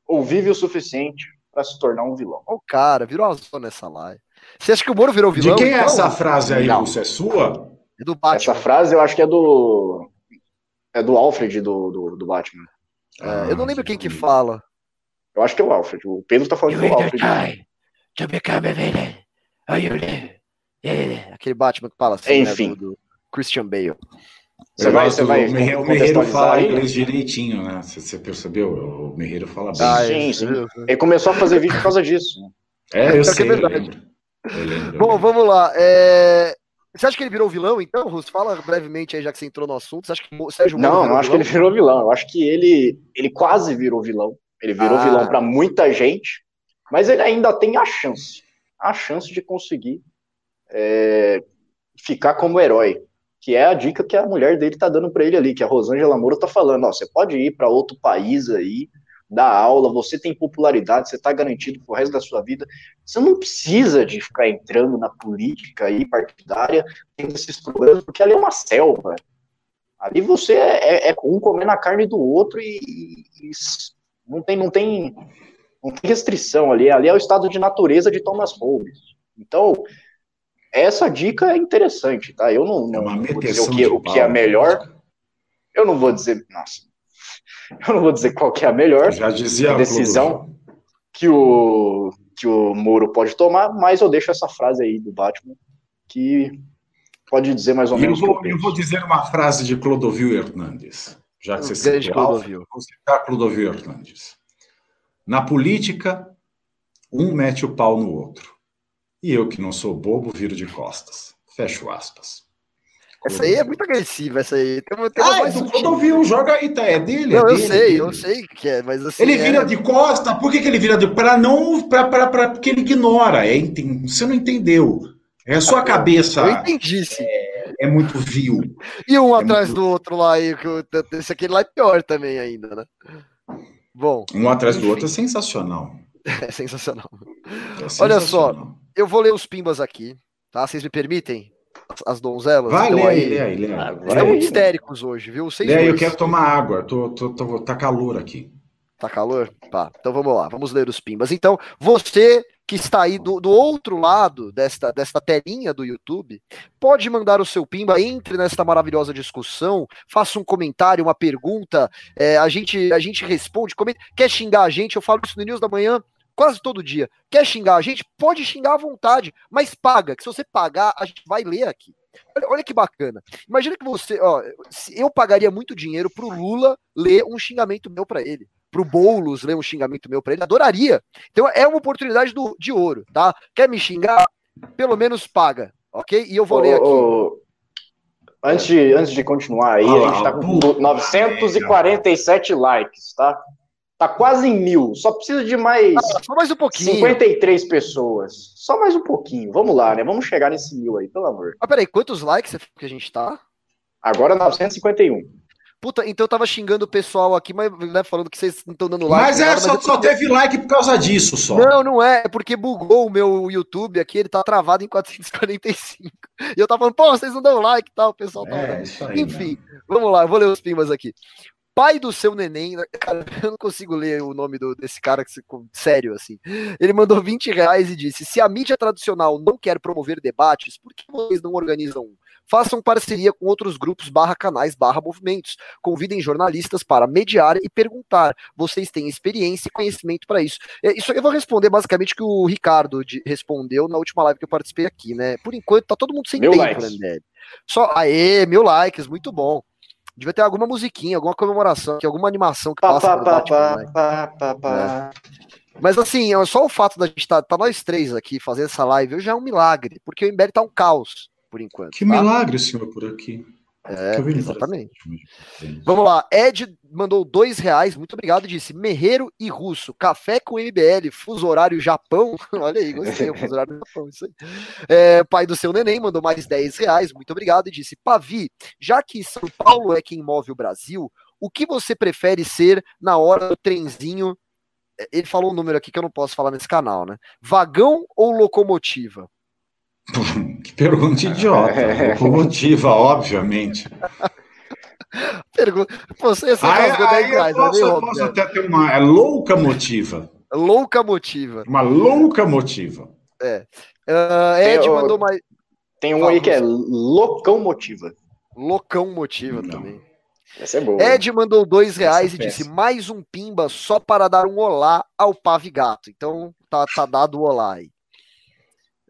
C: ou vive o suficiente para se tornar um vilão.
A: O cara, virou azul nessa live. Você acha que o Moro virou vilão?
B: De quem é então? é essa frase aí, Lúcio? É sua?
C: É do Batman. Essa frase eu acho que é do. É do Alfred do, do, do Batman.
A: É, eu não lembro quem que fala.
C: Eu acho que é o Alfred. O Pedro tá falando do Alfred.
A: To become a villain. Are you Yeah. Aquele Batman que fala assim,
C: Enfim. Né,
A: do, do Christian Bale.
B: Você vai, você vai. O Merreiro fala aí? inglês direitinho, né? Você percebeu? O Merreiro fala bem.
C: Ah, sim, sim. Ele começou a fazer vídeo por causa disso.
B: É, eu sei. É verdade.
A: Eu lembro. Bom, vamos lá. É... Você acha que ele virou vilão, então, Russo? Fala brevemente aí, já que você entrou no assunto. Você acha que o
C: Sérgio Moro Não, não acho vilão? que ele virou vilão. Eu acho que ele, ele quase virou vilão. Ele virou ah. vilão para muita gente, mas ele ainda tem a chance. A chance de conseguir é, ficar como herói que é a dica que a mulher dele tá dando para ele ali, que a Rosângela Moura tá falando, ó, você pode ir para outro país aí, dar aula, você tem popularidade, você tá garantido pro resto da sua vida, você não precisa de ficar entrando na política aí partidária, tendo esses problemas, porque ali é uma selva. Ali você é, é, é um comendo a carne do outro e, e, não tem, não tem, não tem restrição ali, ali é o estado de natureza de Thomas Hobbes. Então, essa dica é interessante, tá? Eu não, não é vou dizer o que, o que é melhor. Eu não vou dizer, nossa, eu não vou dizer qual que é a melhor
B: Já dizia
C: a decisão que o, que o Moro pode tomar, mas eu deixo essa frase aí do Batman que pode dizer mais ou menos.
B: Eu vou, eu vou dizer uma frase de Clodovil Hernandes, já que você citou Clodovil. vou citar Clodovil Hernandes. Na política, um mete o pau no outro. E eu, que não sou bobo, viro de costas. Fecho aspas.
A: Essa aí é muito agressiva, essa aí.
B: Tem uma, tem uma ah, viu, joga aí, tá, é dele. É não,
A: é dele,
B: eu
A: sei, dele. eu sei que é, mas assim.
B: Ele vira é... de costa, por que, que ele vira de. Para não. Pra, pra, pra, porque ele ignora. É, você não entendeu. É a sua ah, cabeça.
A: Eu entendi, sim.
B: É, é muito vil.
A: E um é atrás muito... do outro lá, e esse aqui lá é pior também ainda, né? Bom.
B: Um atrás enfim. do outro é sensacional.
A: É sensacional. É sensacional. Olha só, eu vou ler os pimbas aqui, tá? Vocês me permitem? As donzelas?
B: Vai, lê aí, lê aí, lê aí.
A: Estamos histéricos hoje, viu?
B: Vocês lê aí, eu quero tomar água. Tô, tô, tô, tá calor aqui.
A: Tá calor? Tá. Então vamos lá, vamos ler os pimbas. Então, você que está aí do, do outro lado desta, desta telinha do YouTube, pode mandar o seu pimba, entre nesta maravilhosa discussão, faça um comentário, uma pergunta, é, a, gente, a gente responde, comenta. Quer xingar a gente? Eu falo isso no News da Manhã quase todo dia. Quer xingar a gente? Pode xingar à vontade, mas paga, que se você pagar, a gente vai ler aqui. Olha, olha que bacana. Imagina que você, ó, eu pagaria muito dinheiro pro Lula ler um xingamento meu para ele pro Boulos ler um xingamento meu para ele, adoraria. Então é uma oportunidade do, de ouro, tá? Quer me xingar? Pelo menos paga, ok? E eu vou ô, ler aqui. Ô,
C: antes, de, antes de continuar aí, ah, a gente tá com 947 likes, tá? Tá quase em mil. Só precisa de mais. Ah,
A: só mais um pouquinho.
C: 53 pessoas. Só mais um pouquinho. Vamos lá, né? Vamos chegar nesse mil aí, pelo amor.
A: Ah, peraí, quantos likes que a gente tá?
C: Agora 951.
A: Puta, então eu tava xingando o pessoal aqui, mas né, falando que vocês não estão dando like.
B: Mas é, só, mas só teve like por causa disso, só.
A: Não, não é, é porque bugou o meu YouTube aqui, ele tá travado em 445. E eu tava falando, pô, vocês não dão like e tal, o pessoal tá. É, aí, Enfim, né? vamos lá, eu vou ler os pimbas aqui. Pai do seu neném, né, cara, eu não consigo ler o nome do, desse cara sério assim. Ele mandou 20 reais e disse: se a mídia tradicional não quer promover debates, por que vocês não organizam um? Façam parceria com outros grupos barra canais barra movimentos. Convidem jornalistas para mediar e perguntar. Vocês têm experiência e conhecimento para isso. É, isso eu vou responder basicamente o que o Ricardo de, respondeu na última live que eu participei aqui, né? Por enquanto tá todo mundo sem
C: Mil tempo, né,
A: Só, aê, mil likes, muito bom. Devia ter alguma musiquinha, alguma comemoração, alguma animação que passa pá, pá, pá, pá, Mas assim, só o fato da gente estar tá, tá nós três aqui fazendo essa live já é um milagre, porque o Embere tá um caos por enquanto.
B: Que tá? milagre, senhor, por aqui.
A: É, exatamente. Vamos lá, Ed mandou dois reais, muito obrigado, disse. Merreiro e Russo, café com MBL, fuso horário Japão, olha aí, gostei, o fuso horário Japão, isso aí. É, pai do seu neném mandou mais 10 reais, muito obrigado, e disse. Pavi, já que São Paulo é quem move o Brasil, o que você prefere ser na hora do trenzinho, é, ele falou um número aqui que eu não posso falar nesse canal, né, vagão ou locomotiva?
B: Pergunta idiota. Locomotiva, obviamente.
A: Pergunta. Você,
B: aí, aí reais, eu posso, é posso até ter uma. É louca motiva.
A: Louca motiva.
B: Uma louca motiva.
A: É. Uh, Ed tem, mandou mais.
C: Tem um Fala, aí que é loucão motiva.
A: Loucão motiva Não. também.
C: Essa é boa.
A: Ed hein? mandou dois reais Essa e disse mais um pimba só para dar um olá ao Pavigato. Então tá, tá dado o olá aí.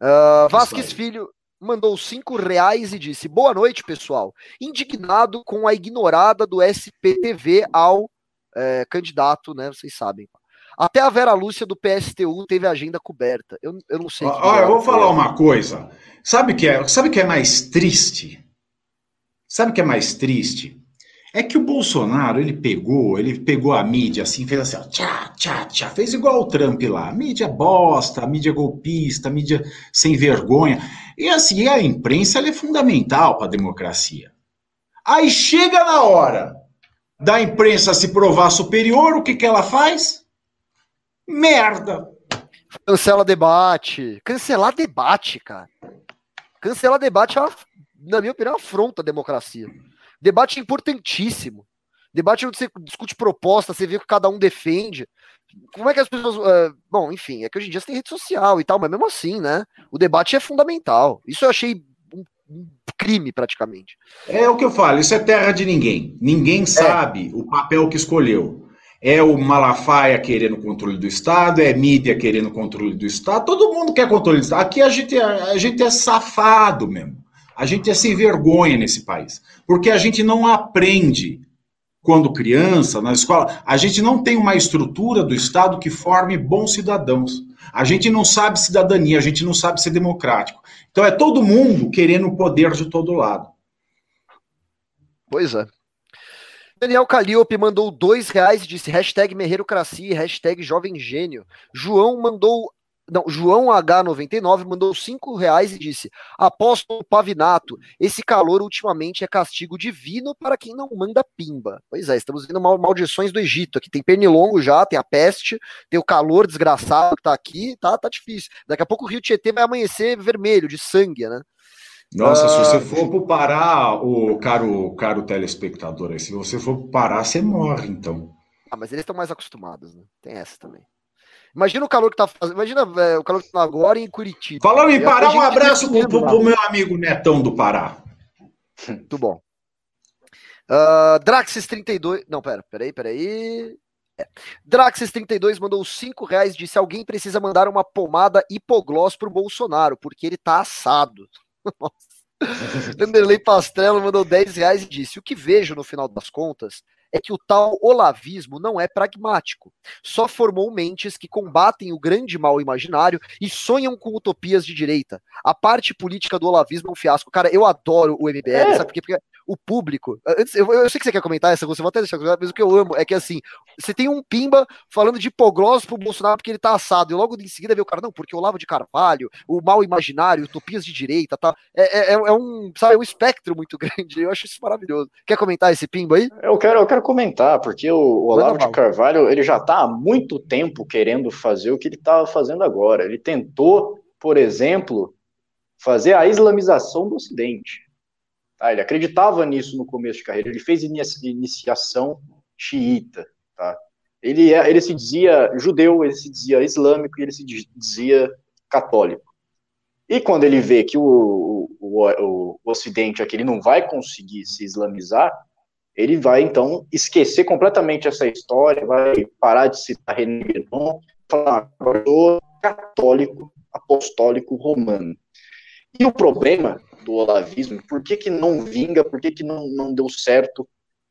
A: Uh, Vasques Filho mandou cinco reais e disse: Boa noite, pessoal. Indignado com a ignorada do SPTV ao é, candidato, né? Vocês sabem. Até a Vera Lúcia do PSTU teve agenda coberta. Eu, eu não sei.
B: Olha, eu vou falar uma coisa. Sabe que é? Sabe que é mais triste? Sabe que é mais triste? É que o Bolsonaro, ele pegou, ele pegou a mídia assim, fez assim, ó, tchá, tchá, tchá, fez igual o Trump lá. A mídia bosta, a mídia golpista, a mídia sem vergonha. E assim, a imprensa é fundamental para a democracia. Aí chega na hora da imprensa se provar superior, o que, que ela faz? Merda.
A: Cancela debate. Cancelar debate, cara. Cancelar debate, é uma, na minha opinião, é afronta à democracia. Debate é importantíssimo. Debate é onde você discute proposta, você vê o que cada um defende. Como é que as pessoas. Uh, bom, enfim, é que hoje em dia você tem rede social e tal, mas mesmo assim, né? O debate é fundamental. Isso eu achei um, um crime, praticamente.
B: É o que eu falo, isso é terra de ninguém. Ninguém é. sabe é. o papel que escolheu. É o Malafaia querendo controle do Estado, é mídia querendo controle do Estado, todo mundo quer controle do Estado. Aqui a gente, a gente é safado mesmo. A gente é sem vergonha nesse país, porque a gente não aprende quando criança, na escola, a gente não tem uma estrutura do Estado que forme bons cidadãos. A gente não sabe cidadania, a gente não sabe ser democrático. Então é todo mundo querendo o poder de todo lado.
A: Pois é. Daniel Caliope mandou dois reais e disse hashtag Merreirocracia hashtag Jovem Gênio. João mandou não, João H99 mandou cinco reais e disse: Apóstolo Pavinato, esse calor ultimamente é castigo divino para quem não manda pimba. Pois é, estamos vendo mal, maldições do Egito. Aqui tem pernilongo já, tem a peste, tem o calor desgraçado que tá aqui, tá, tá difícil. Daqui a pouco o Rio Tietê vai amanhecer vermelho, de sangue, né?
B: Nossa, se você ah, for para parar, o caro, caro telespectador, aí, se você for parar, você morre, então.
A: Ah, mas eles estão mais acostumados, né? Tem essa também. Imagina o calor que tá fazendo. Imagina é, o calor que tá agora em Curitiba.
B: Falando em Pará, um abraço pro, pro, pro, meu amigo Netão do Pará.
A: Muito bom. Uh, Draxis 32. Não, pera, peraí, peraí. É. Draxis 32 mandou 5 reais. Disse: alguém precisa mandar uma pomada hipogloss pro Bolsonaro, porque ele tá assado. Nossa. Vanderlei Pastrello mandou 10 reais e disse: O que vejo no final das contas é que o tal olavismo não é pragmático. Só formou mentes que combatem o grande mal imaginário e sonham com utopias de direita. A parte política do olavismo é um fiasco. Cara, eu adoro o MBL, é. sabe por quê? Porque o público. Antes, eu, eu, sei que você quer comentar essa, você vai até deixar, mas o que eu amo é que assim, você tem um pimba falando de hipoglós pro Bolsonaro porque ele tá assado, e logo em seguida vê o cara, não, porque o Olavo de Carvalho, o mal imaginário, utopias de direita, tá? É, é, é um, sabe, é um espectro muito grande. Eu acho isso maravilhoso. Quer comentar esse pimba aí?
C: Eu quero, eu quero comentar, porque o, o Olavo de Carvalho, ele já tá há muito tempo querendo fazer o que ele tava fazendo agora. Ele tentou, por exemplo, fazer a islamização do Ocidente. Tá? Ele acreditava nisso no começo de carreira, ele fez iniciação xiita. Tá? Ele, é, ele se dizia judeu, ele se dizia islâmico e ele se dizia católico. E quando ele vê que o, o, o, o Ocidente aqui ele não vai conseguir se islamizar, ele vai então esquecer completamente essa história, vai parar de citar René Guénon, falar católico apostólico romano. E o problema do olavismo, por que, que não vinga, por que, que não, não deu certo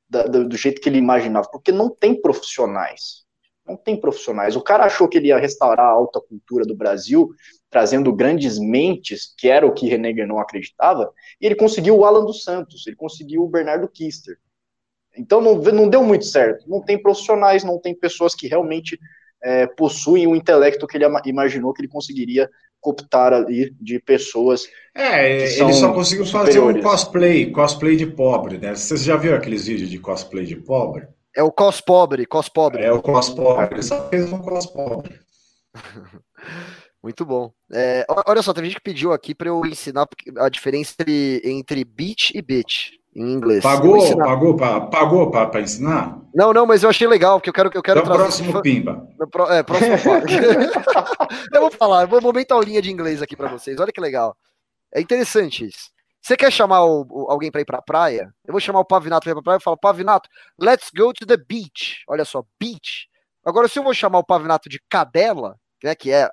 C: da, do, do jeito que ele imaginava? Porque não tem profissionais. Não tem profissionais. O cara achou que ele ia restaurar a alta cultura do Brasil, trazendo grandes mentes, que era o que René não acreditava, e ele conseguiu o Alan dos Santos, ele conseguiu o Bernardo Kister. Então não, não deu muito certo. Não tem profissionais, não tem pessoas que realmente é, possuem o intelecto que ele imaginou que ele conseguiria cooptar ali de pessoas.
B: É, ele só conseguiu fazer um cosplay, cosplay de pobre, né? Vocês já viram aqueles vídeos de cosplay de pobre?
A: É o cos pobre, cos pobre.
B: É o cos pobre, ele só fez um cos pobre.
A: Muito bom. É, olha só, tem gente que pediu aqui para eu ensinar a diferença entre, entre beat e bitch em inglês.
B: Pagou, pagou, pagou para ensinar?
A: Não, não, mas eu achei legal, porque eu quero, eu quero
B: então, trazer. próximo Pimba.
A: É, próximo Eu vou falar, eu vou aumentar a linha de inglês aqui para vocês. Olha que legal. É interessante isso. Você quer chamar o, o, alguém para ir para a praia? Eu vou chamar o Pavinato para ir para praia e falo, Pavinato, let's go to the beach. Olha só, beach. Agora, se eu vou chamar o Pavinato de cadela, né, que é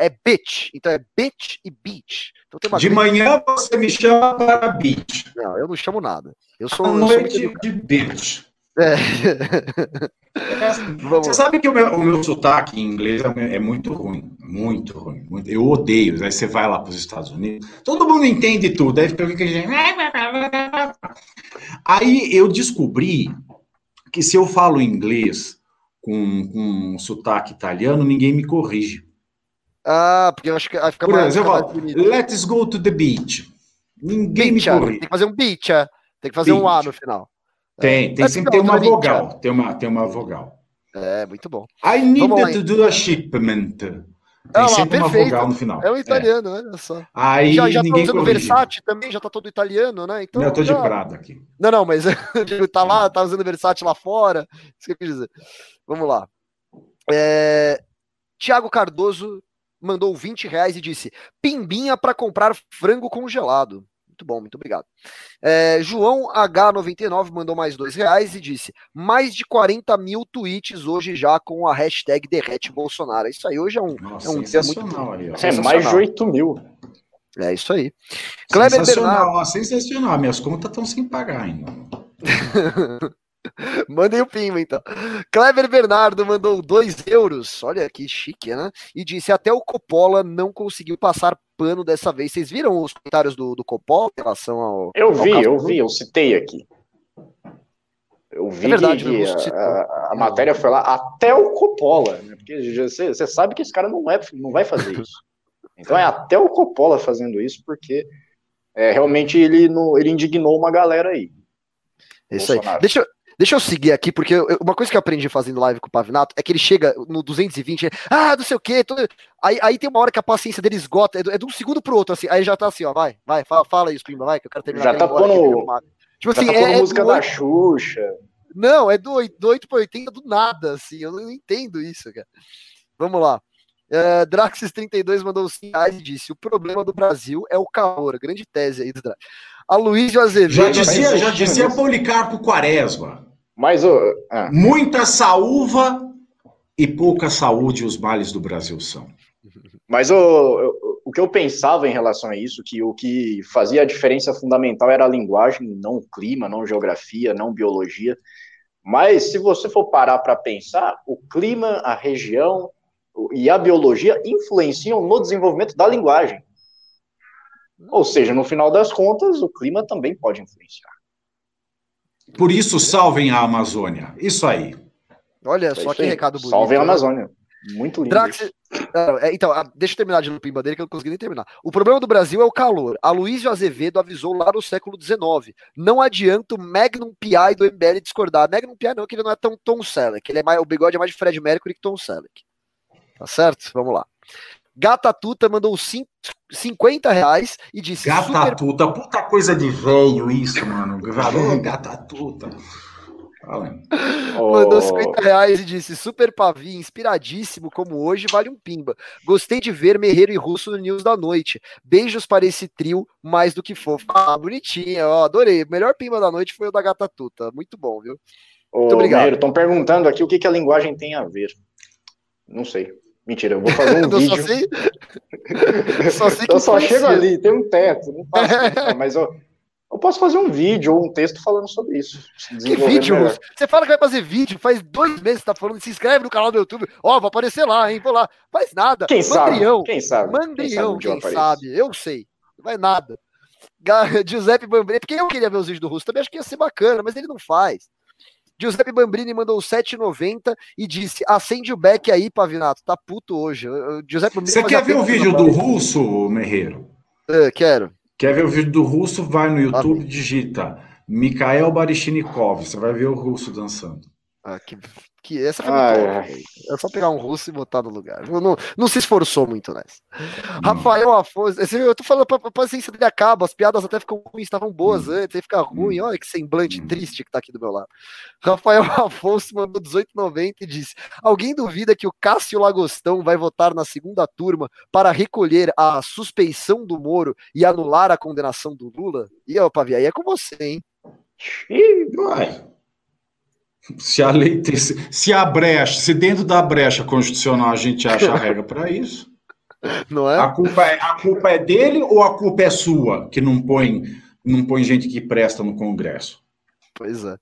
A: é bitch. Então é bitch e beach. Então,
B: de manhã você me chama para beach.
A: Não, eu não chamo nada. Eu sou.
B: À noite sou de bitch. É. Você sabe que o meu, o meu sotaque em inglês é, é muito ruim, muito ruim. Muito, eu odeio. Aí você vai lá para os Estados Unidos, todo mundo entende tudo. Aí fica gente... Aí eu descobri que se eu falo inglês com, com um sotaque italiano, ninguém me corrige.
A: Ah, porque eu acho que vai
B: ficar Por mais, exemplo, mais bonito. Let's go to the beach. Ninguém beach, me
A: Tem que fazer um beach, é. tem que fazer beach. um A no final.
B: Tem, tem sempre tem uma vogal. Tem uma, tem uma vogal.
A: É, muito bom.
B: I need to do a shipment. Tem ah, sempre lá, uma vogal no final.
A: É o italiano, é. olha só.
B: Aí já,
A: já
B: tá ninguém
A: tá usando Versace também, já tá todo italiano, né? Então,
B: não, eu tô de prada aqui.
A: Não, não, mas tá lá, tá usando Versace lá fora. Isso que eu quis dizer. Vamos lá. É... Tiago Cardoso mandou 20 reais e disse: Pimbinha para comprar frango congelado. Muito bom, muito obrigado. É, João H99 mandou mais dois reais e disse: mais de 40 mil tweets hoje já com a hashtag derrete Bolsonaro. Isso aí hoje é um,
B: Nossa,
A: é um
B: dia muito. Aí,
C: é mais de 8 mil.
A: É isso aí.
B: Kleber Bernardo. Sensacional, minhas contas estão sem pagar ainda.
A: Mandem o pimba, então. Kleber Bernardo mandou 2 euros. Olha que chique, né? E disse: até o Coppola não conseguiu passar pano dessa vez. Vocês viram os comentários do, do Coppola em relação ao.
C: Eu vi, ao eu vi, eu citei aqui. Eu vi é verdade, que a, a, a, matéria foi lá até o Coppola, né? Porque você, você sabe que esse cara não, é, não vai fazer isso. Então é até o Coppola fazendo isso, porque é, realmente ele, no, ele indignou uma galera aí.
A: Isso aí. Deixa, Deixa eu seguir aqui, porque eu, uma coisa que eu aprendi fazendo live com o Pavinato é que ele chega no 220, ah, não sei o quê. Tudo... Aí, aí tem uma hora que a paciência dele esgota, é, é de um segundo pro outro, assim. Aí já tá assim, ó, vai, vai, fala, fala isso, Pimba, vai, que eu quero terminar.
C: Já tá pondo. Tipo assim, já tá é, é música da Xuxa.
A: Não, é do, 8, do 8 para 80 do nada, assim. Eu não entendo isso, cara. Vamos lá. Uh, Draxis32 mandou 5 reais e disse: o problema do Brasil é o calor. Grande tese aí do Drax. A Luiz Azevedo.
B: Já dizia, já dizia Policarpo Quaresma.
C: Mas o. Ah.
B: Muita saúva e pouca saúde os males do Brasil são.
C: Mas o, o, o que eu pensava em relação a isso, que o que fazia a diferença fundamental era a linguagem, não o clima, não geografia, não biologia. Mas se você for parar para pensar, o clima, a região, e a biologia influenciam no desenvolvimento da linguagem. Ou seja, no final das contas, o clima também pode influenciar.
B: Por isso, salvem a Amazônia. Isso aí.
A: Olha é só que recado bonito.
C: Salvem a né? Amazônia. Muito lindo. Drax...
A: É, então, deixa eu terminar de pimba dele, que eu não consegui nem terminar. O problema do Brasil é o calor. A Luiz Azevedo avisou lá no século XIX. Não adianta o Magnum PI do MBL discordar. Magnum PI não, que ele não é tão Tom Selleck. Ele é mais, o bigode é mais de Fred Mercury que Tom Selleck. Tá certo? Vamos lá. Gata Tuta mandou 50 reais e disse.
B: Gata super... Tuta, puta coisa de velho isso, mano. Gata Tuta.
A: Oh. Mandou 50 reais e disse: Super Pavi, inspiradíssimo como hoje, vale um pimba. Gostei de ver Merreiro e Russo no News da noite. Beijos para esse trio, mais do que fofo. Ah, bonitinha, ó, adorei. O melhor pimba da noite foi o da Gata Tuta. Muito bom, viu?
C: Muito obrigado. Estão perguntando aqui o que, que a linguagem tem a ver. Não sei. Mentira, eu vou fazer um vídeo. Só sei... só sei que eu só chego ali, tem um teto, não faço, mas eu, eu posso fazer um vídeo ou um texto falando sobre isso.
A: Que vídeo, melhor. Você fala que vai fazer vídeo, faz dois meses que tá falando, se inscreve no canal do YouTube, ó, oh, vou aparecer lá, hein, vou lá. Faz nada.
C: Quem Mandrião, sabe? Quem sabe?
A: Mandrião, quem sabe, quem sabe? Eu sei. Não vai nada. Giuseppe Bambrini, porque eu queria ver os vídeos do Russo, também acho que ia ser bacana, mas ele não faz. Giuseppe Bambrini mandou 7,90 e disse: acende o back aí, Pavinato. Tá puto hoje.
B: Giuseppe Você quer ver o vídeo do russo, Merreiro?
A: É, quero.
B: Quer ver o vídeo do russo? Vai no YouTube, digita Mikhail Baryshnikov. Você vai ver o russo dançando.
A: Ah, que que essa foi ah, é. é só pegar um russo e botar no lugar. Não, não se esforçou muito nessa. Hum. Rafael Afonso, eu tô falando, a paciência dele acaba, as piadas até ficam ruins, estavam boas hum. antes, aí fica ruim. Hum. Olha que semblante hum. triste que tá aqui do meu lado. Rafael Afonso mandou 18,90 e disse: Alguém duvida que o Cássio Lagostão vai votar na segunda turma para recolher a suspeição do Moro e anular a condenação do Lula? E ó, Pavi, aí é com você, hein?
B: Ih, vai. Se a lei tem, se a brecha, se dentro da brecha constitucional a gente acha a regra para isso,
A: não é?
B: A culpa é a culpa é dele ou a culpa é sua que não põe não põe gente que presta no Congresso?
A: Pois é.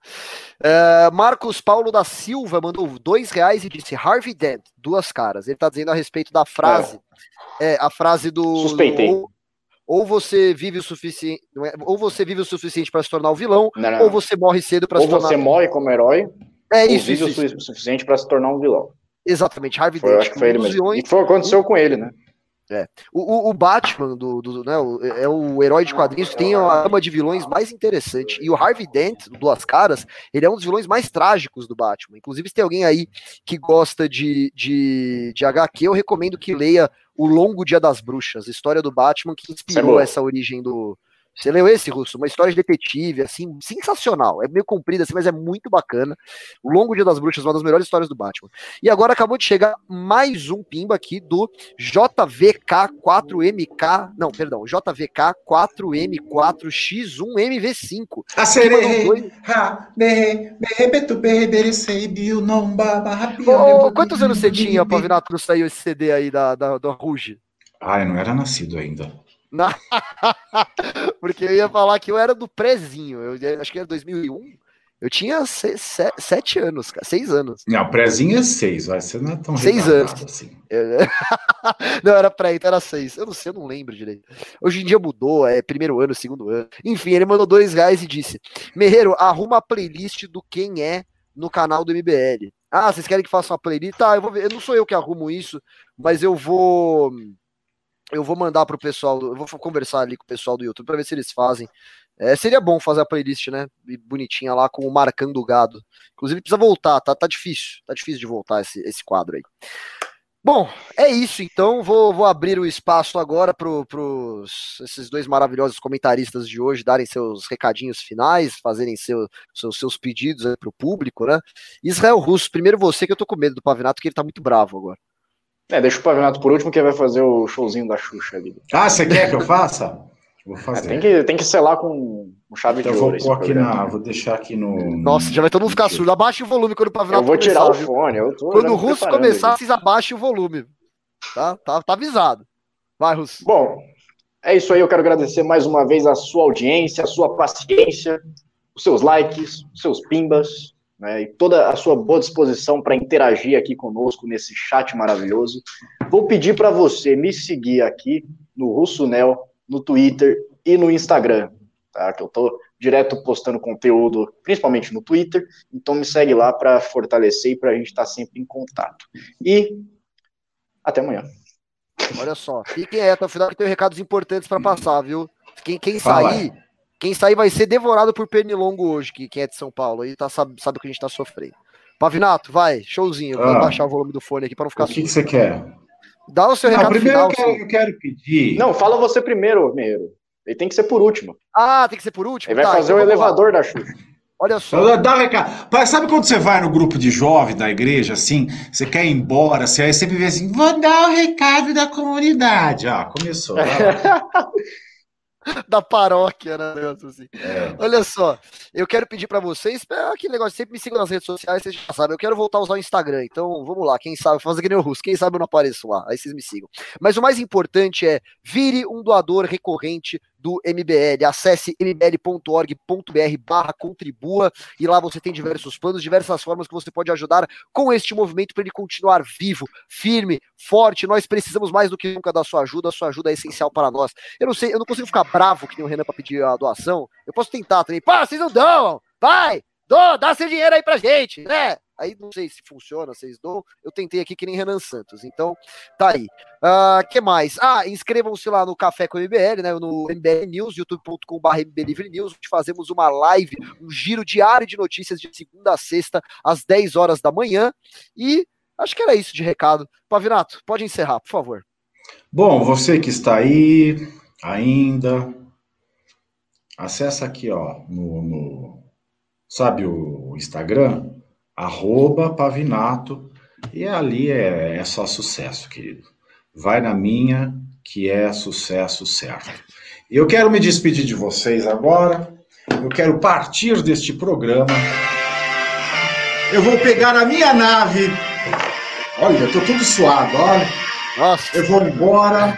A: é Marcos Paulo da Silva mandou dois reais e disse Harvey Dent, duas caras. Ele está dizendo a respeito da frase, é, é a frase do
C: suspeitei.
A: Ou, ou você vive o suficiente, é, ou você vive o suficiente para se tornar o vilão, não, não. ou você morre cedo para se tornar.
C: Ou você morre como herói.
A: É isso.
C: Ou vive
A: isso,
C: o suficiente para se tornar um vilão.
A: Exatamente, Harvey
C: Dent. Acho que foi ele mesmo. E foi o aconteceu com ele, né?
A: É. O, o, Batman do, do né, o, é o herói de quadrinhos que tem a gama de vilões mais interessante. E o Harvey Dent, do Duas Caras, ele é um dos vilões mais trágicos do Batman. Inclusive, se tem alguém aí que gosta de, de, de HQ, eu recomendo que leia O Longo Dia das Bruxas, história do Batman que inspirou essa origem do, você leu esse, Russo? Uma história de detetive, assim, sensacional. É meio comprida, assim, mas é muito bacana. O Longo Dia das Bruxas, uma das melhores histórias do Batman. E agora acabou de chegar mais um pimba aqui do JVK4MK. Não, perdão, JVK4M4X1MV5.
B: A sereia.
A: Quantos anos você tinha, Pavinato, quando saiu esse CD aí da, da, da Ruge?
B: Ah, eu não era nascido ainda.
A: Porque eu ia falar que eu era do prézinho. Eu acho que era 2001. Eu tinha se, se, sete anos, cara, seis anos.
B: Não, prézinho é seis, vai. Você não é tão
A: Seis anos. Assim. não, era pré, então era seis. Eu não sei, eu não lembro direito. Hoje em dia mudou, é primeiro ano, segundo ano. Enfim, ele mandou dois reais e disse: Merreiro, arruma a playlist do Quem É no canal do MBL. Ah, vocês querem que faça uma playlist? Tá, eu vou ver. Eu não sou eu que arrumo isso, mas eu vou eu vou mandar pro pessoal, eu vou conversar ali com o pessoal do YouTube para ver se eles fazem. É, seria bom fazer a playlist, né? Bonitinha lá com o Marcando o Gado. Inclusive precisa voltar, tá, tá difícil, tá difícil de voltar esse, esse quadro aí. Bom, é isso então. Vou, vou abrir o espaço agora para esses dois maravilhosos comentaristas de hoje darem seus recadinhos finais, fazerem seu, seus, seus pedidos para o público, né? Israel Russo, primeiro você, que eu tô com medo do Pavinato, que ele tá muito bravo agora.
C: É, deixa o Pavinato por último, que vai fazer o showzinho da Xuxa ali.
B: Ah, você quer que eu faça? Vou fazer.
C: É, tem, que, tem que selar com um chave
B: então
C: de
B: ouro.
C: Vou,
B: pôr aqui na, vou deixar aqui no.
A: Nossa, já vai todo mundo ficar surdo. Abaixa o volume quando o Pavinato
C: Eu vou
A: começar,
C: tirar o fone. Eu tô
A: Quando o Russo começar,
C: aqui.
A: vocês abaixem o volume. Tá? Tá, tá avisado. Vai, Russo.
C: Bom, é isso aí. Eu quero agradecer mais uma vez a sua audiência, a sua paciência, os seus likes, os seus pimbas, né, e toda a sua boa disposição para interagir aqui conosco nesse chat maravilhoso. Vou pedir para você me seguir aqui no Russo Nel, no Twitter e no Instagram, tá? Que eu tô direto postando conteúdo, principalmente no Twitter. Então me segue lá para fortalecer e para a gente estar sempre em contato. E até amanhã.
A: Olha só. Fiquem até o final que tem recados importantes para passar, viu? Quem, quem sair, quem sair vai ser devorado por pernilongo hoje, que quem é de São Paulo aí tá, sabe, sabe o que a gente tá sofrendo. Pavinato, vai, showzinho. Vou
B: Ah.
A: baixar o volume do fone aqui para não ficar
B: O que, que você quer?
A: Dá o seu
B: Não,
A: recado
B: primeiro
A: final.
B: eu quero,
A: seu.
B: eu quero pedir.
C: Não, fala você primeiro, Meiro. Ele tem que ser por último.
A: Ah, tem que ser por último?
C: Ele vai
A: Tá,
C: fazer
A: então
C: o
A: vamos lá.
C: elevador da Xuxa.
A: Olha só.
B: Dá dá um recado. Sabe quando você vai no grupo de jovens da igreja, assim, você quer ir embora, você aí sempre vê assim, vou dar o recado da comunidade. Ah, começou.
A: da paróquia, né? negócio assim.
B: É.
A: Olha só, eu quero pedir pra vocês, é aquele negócio, sempre me sigam nas redes sociais, vocês já sabem, eu quero voltar a usar o Instagram, então vamos lá, quem sabe, fazer que nem o Russo, quem sabe eu não apareço lá, aí vocês me sigam. Mas o mais importante é, vire um doador recorrente do MBL, acesse mbl.org.br barra contribua, e lá você tem diversos planos, diversas formas que você pode ajudar com este movimento para ele continuar vivo, firme, forte, nós precisamos mais do que nunca da sua ajuda, a sua ajuda é essencial para nós. Eu não sei, eu não consigo ficar bravo que nem o Renan pra pedir a doação. Eu posso tentar também. Pá, vocês não dão! Vai! Dô, dá seu dinheiro aí pra gente, né? Aí não sei se funciona, vocês dão. Eu tentei aqui que nem Renan Santos. Então, tá aí. Ah, que mais? Ah, inscrevam-se lá no Café com o MBL, né? No MBL News, youtube.com.br MBL News, onde fazemos uma live, um giro diário de notícias de segunda a sexta, às 10 horas da manhã. E acho que era isso de recado. Pavinato, pode encerrar, por favor.
B: Bom, você que está aí ainda, acessa aqui, ó, no, no- sabe o Instagram? Arroba Pavinato, e ali é, é só sucesso, querido. Vai na minha, que é sucesso certo. Eu quero me despedir de vocês agora. Eu quero partir deste programa. Eu vou pegar a minha nave. Olha, eu tô todo suado, olha.
A: Nossa,
B: Eu vou embora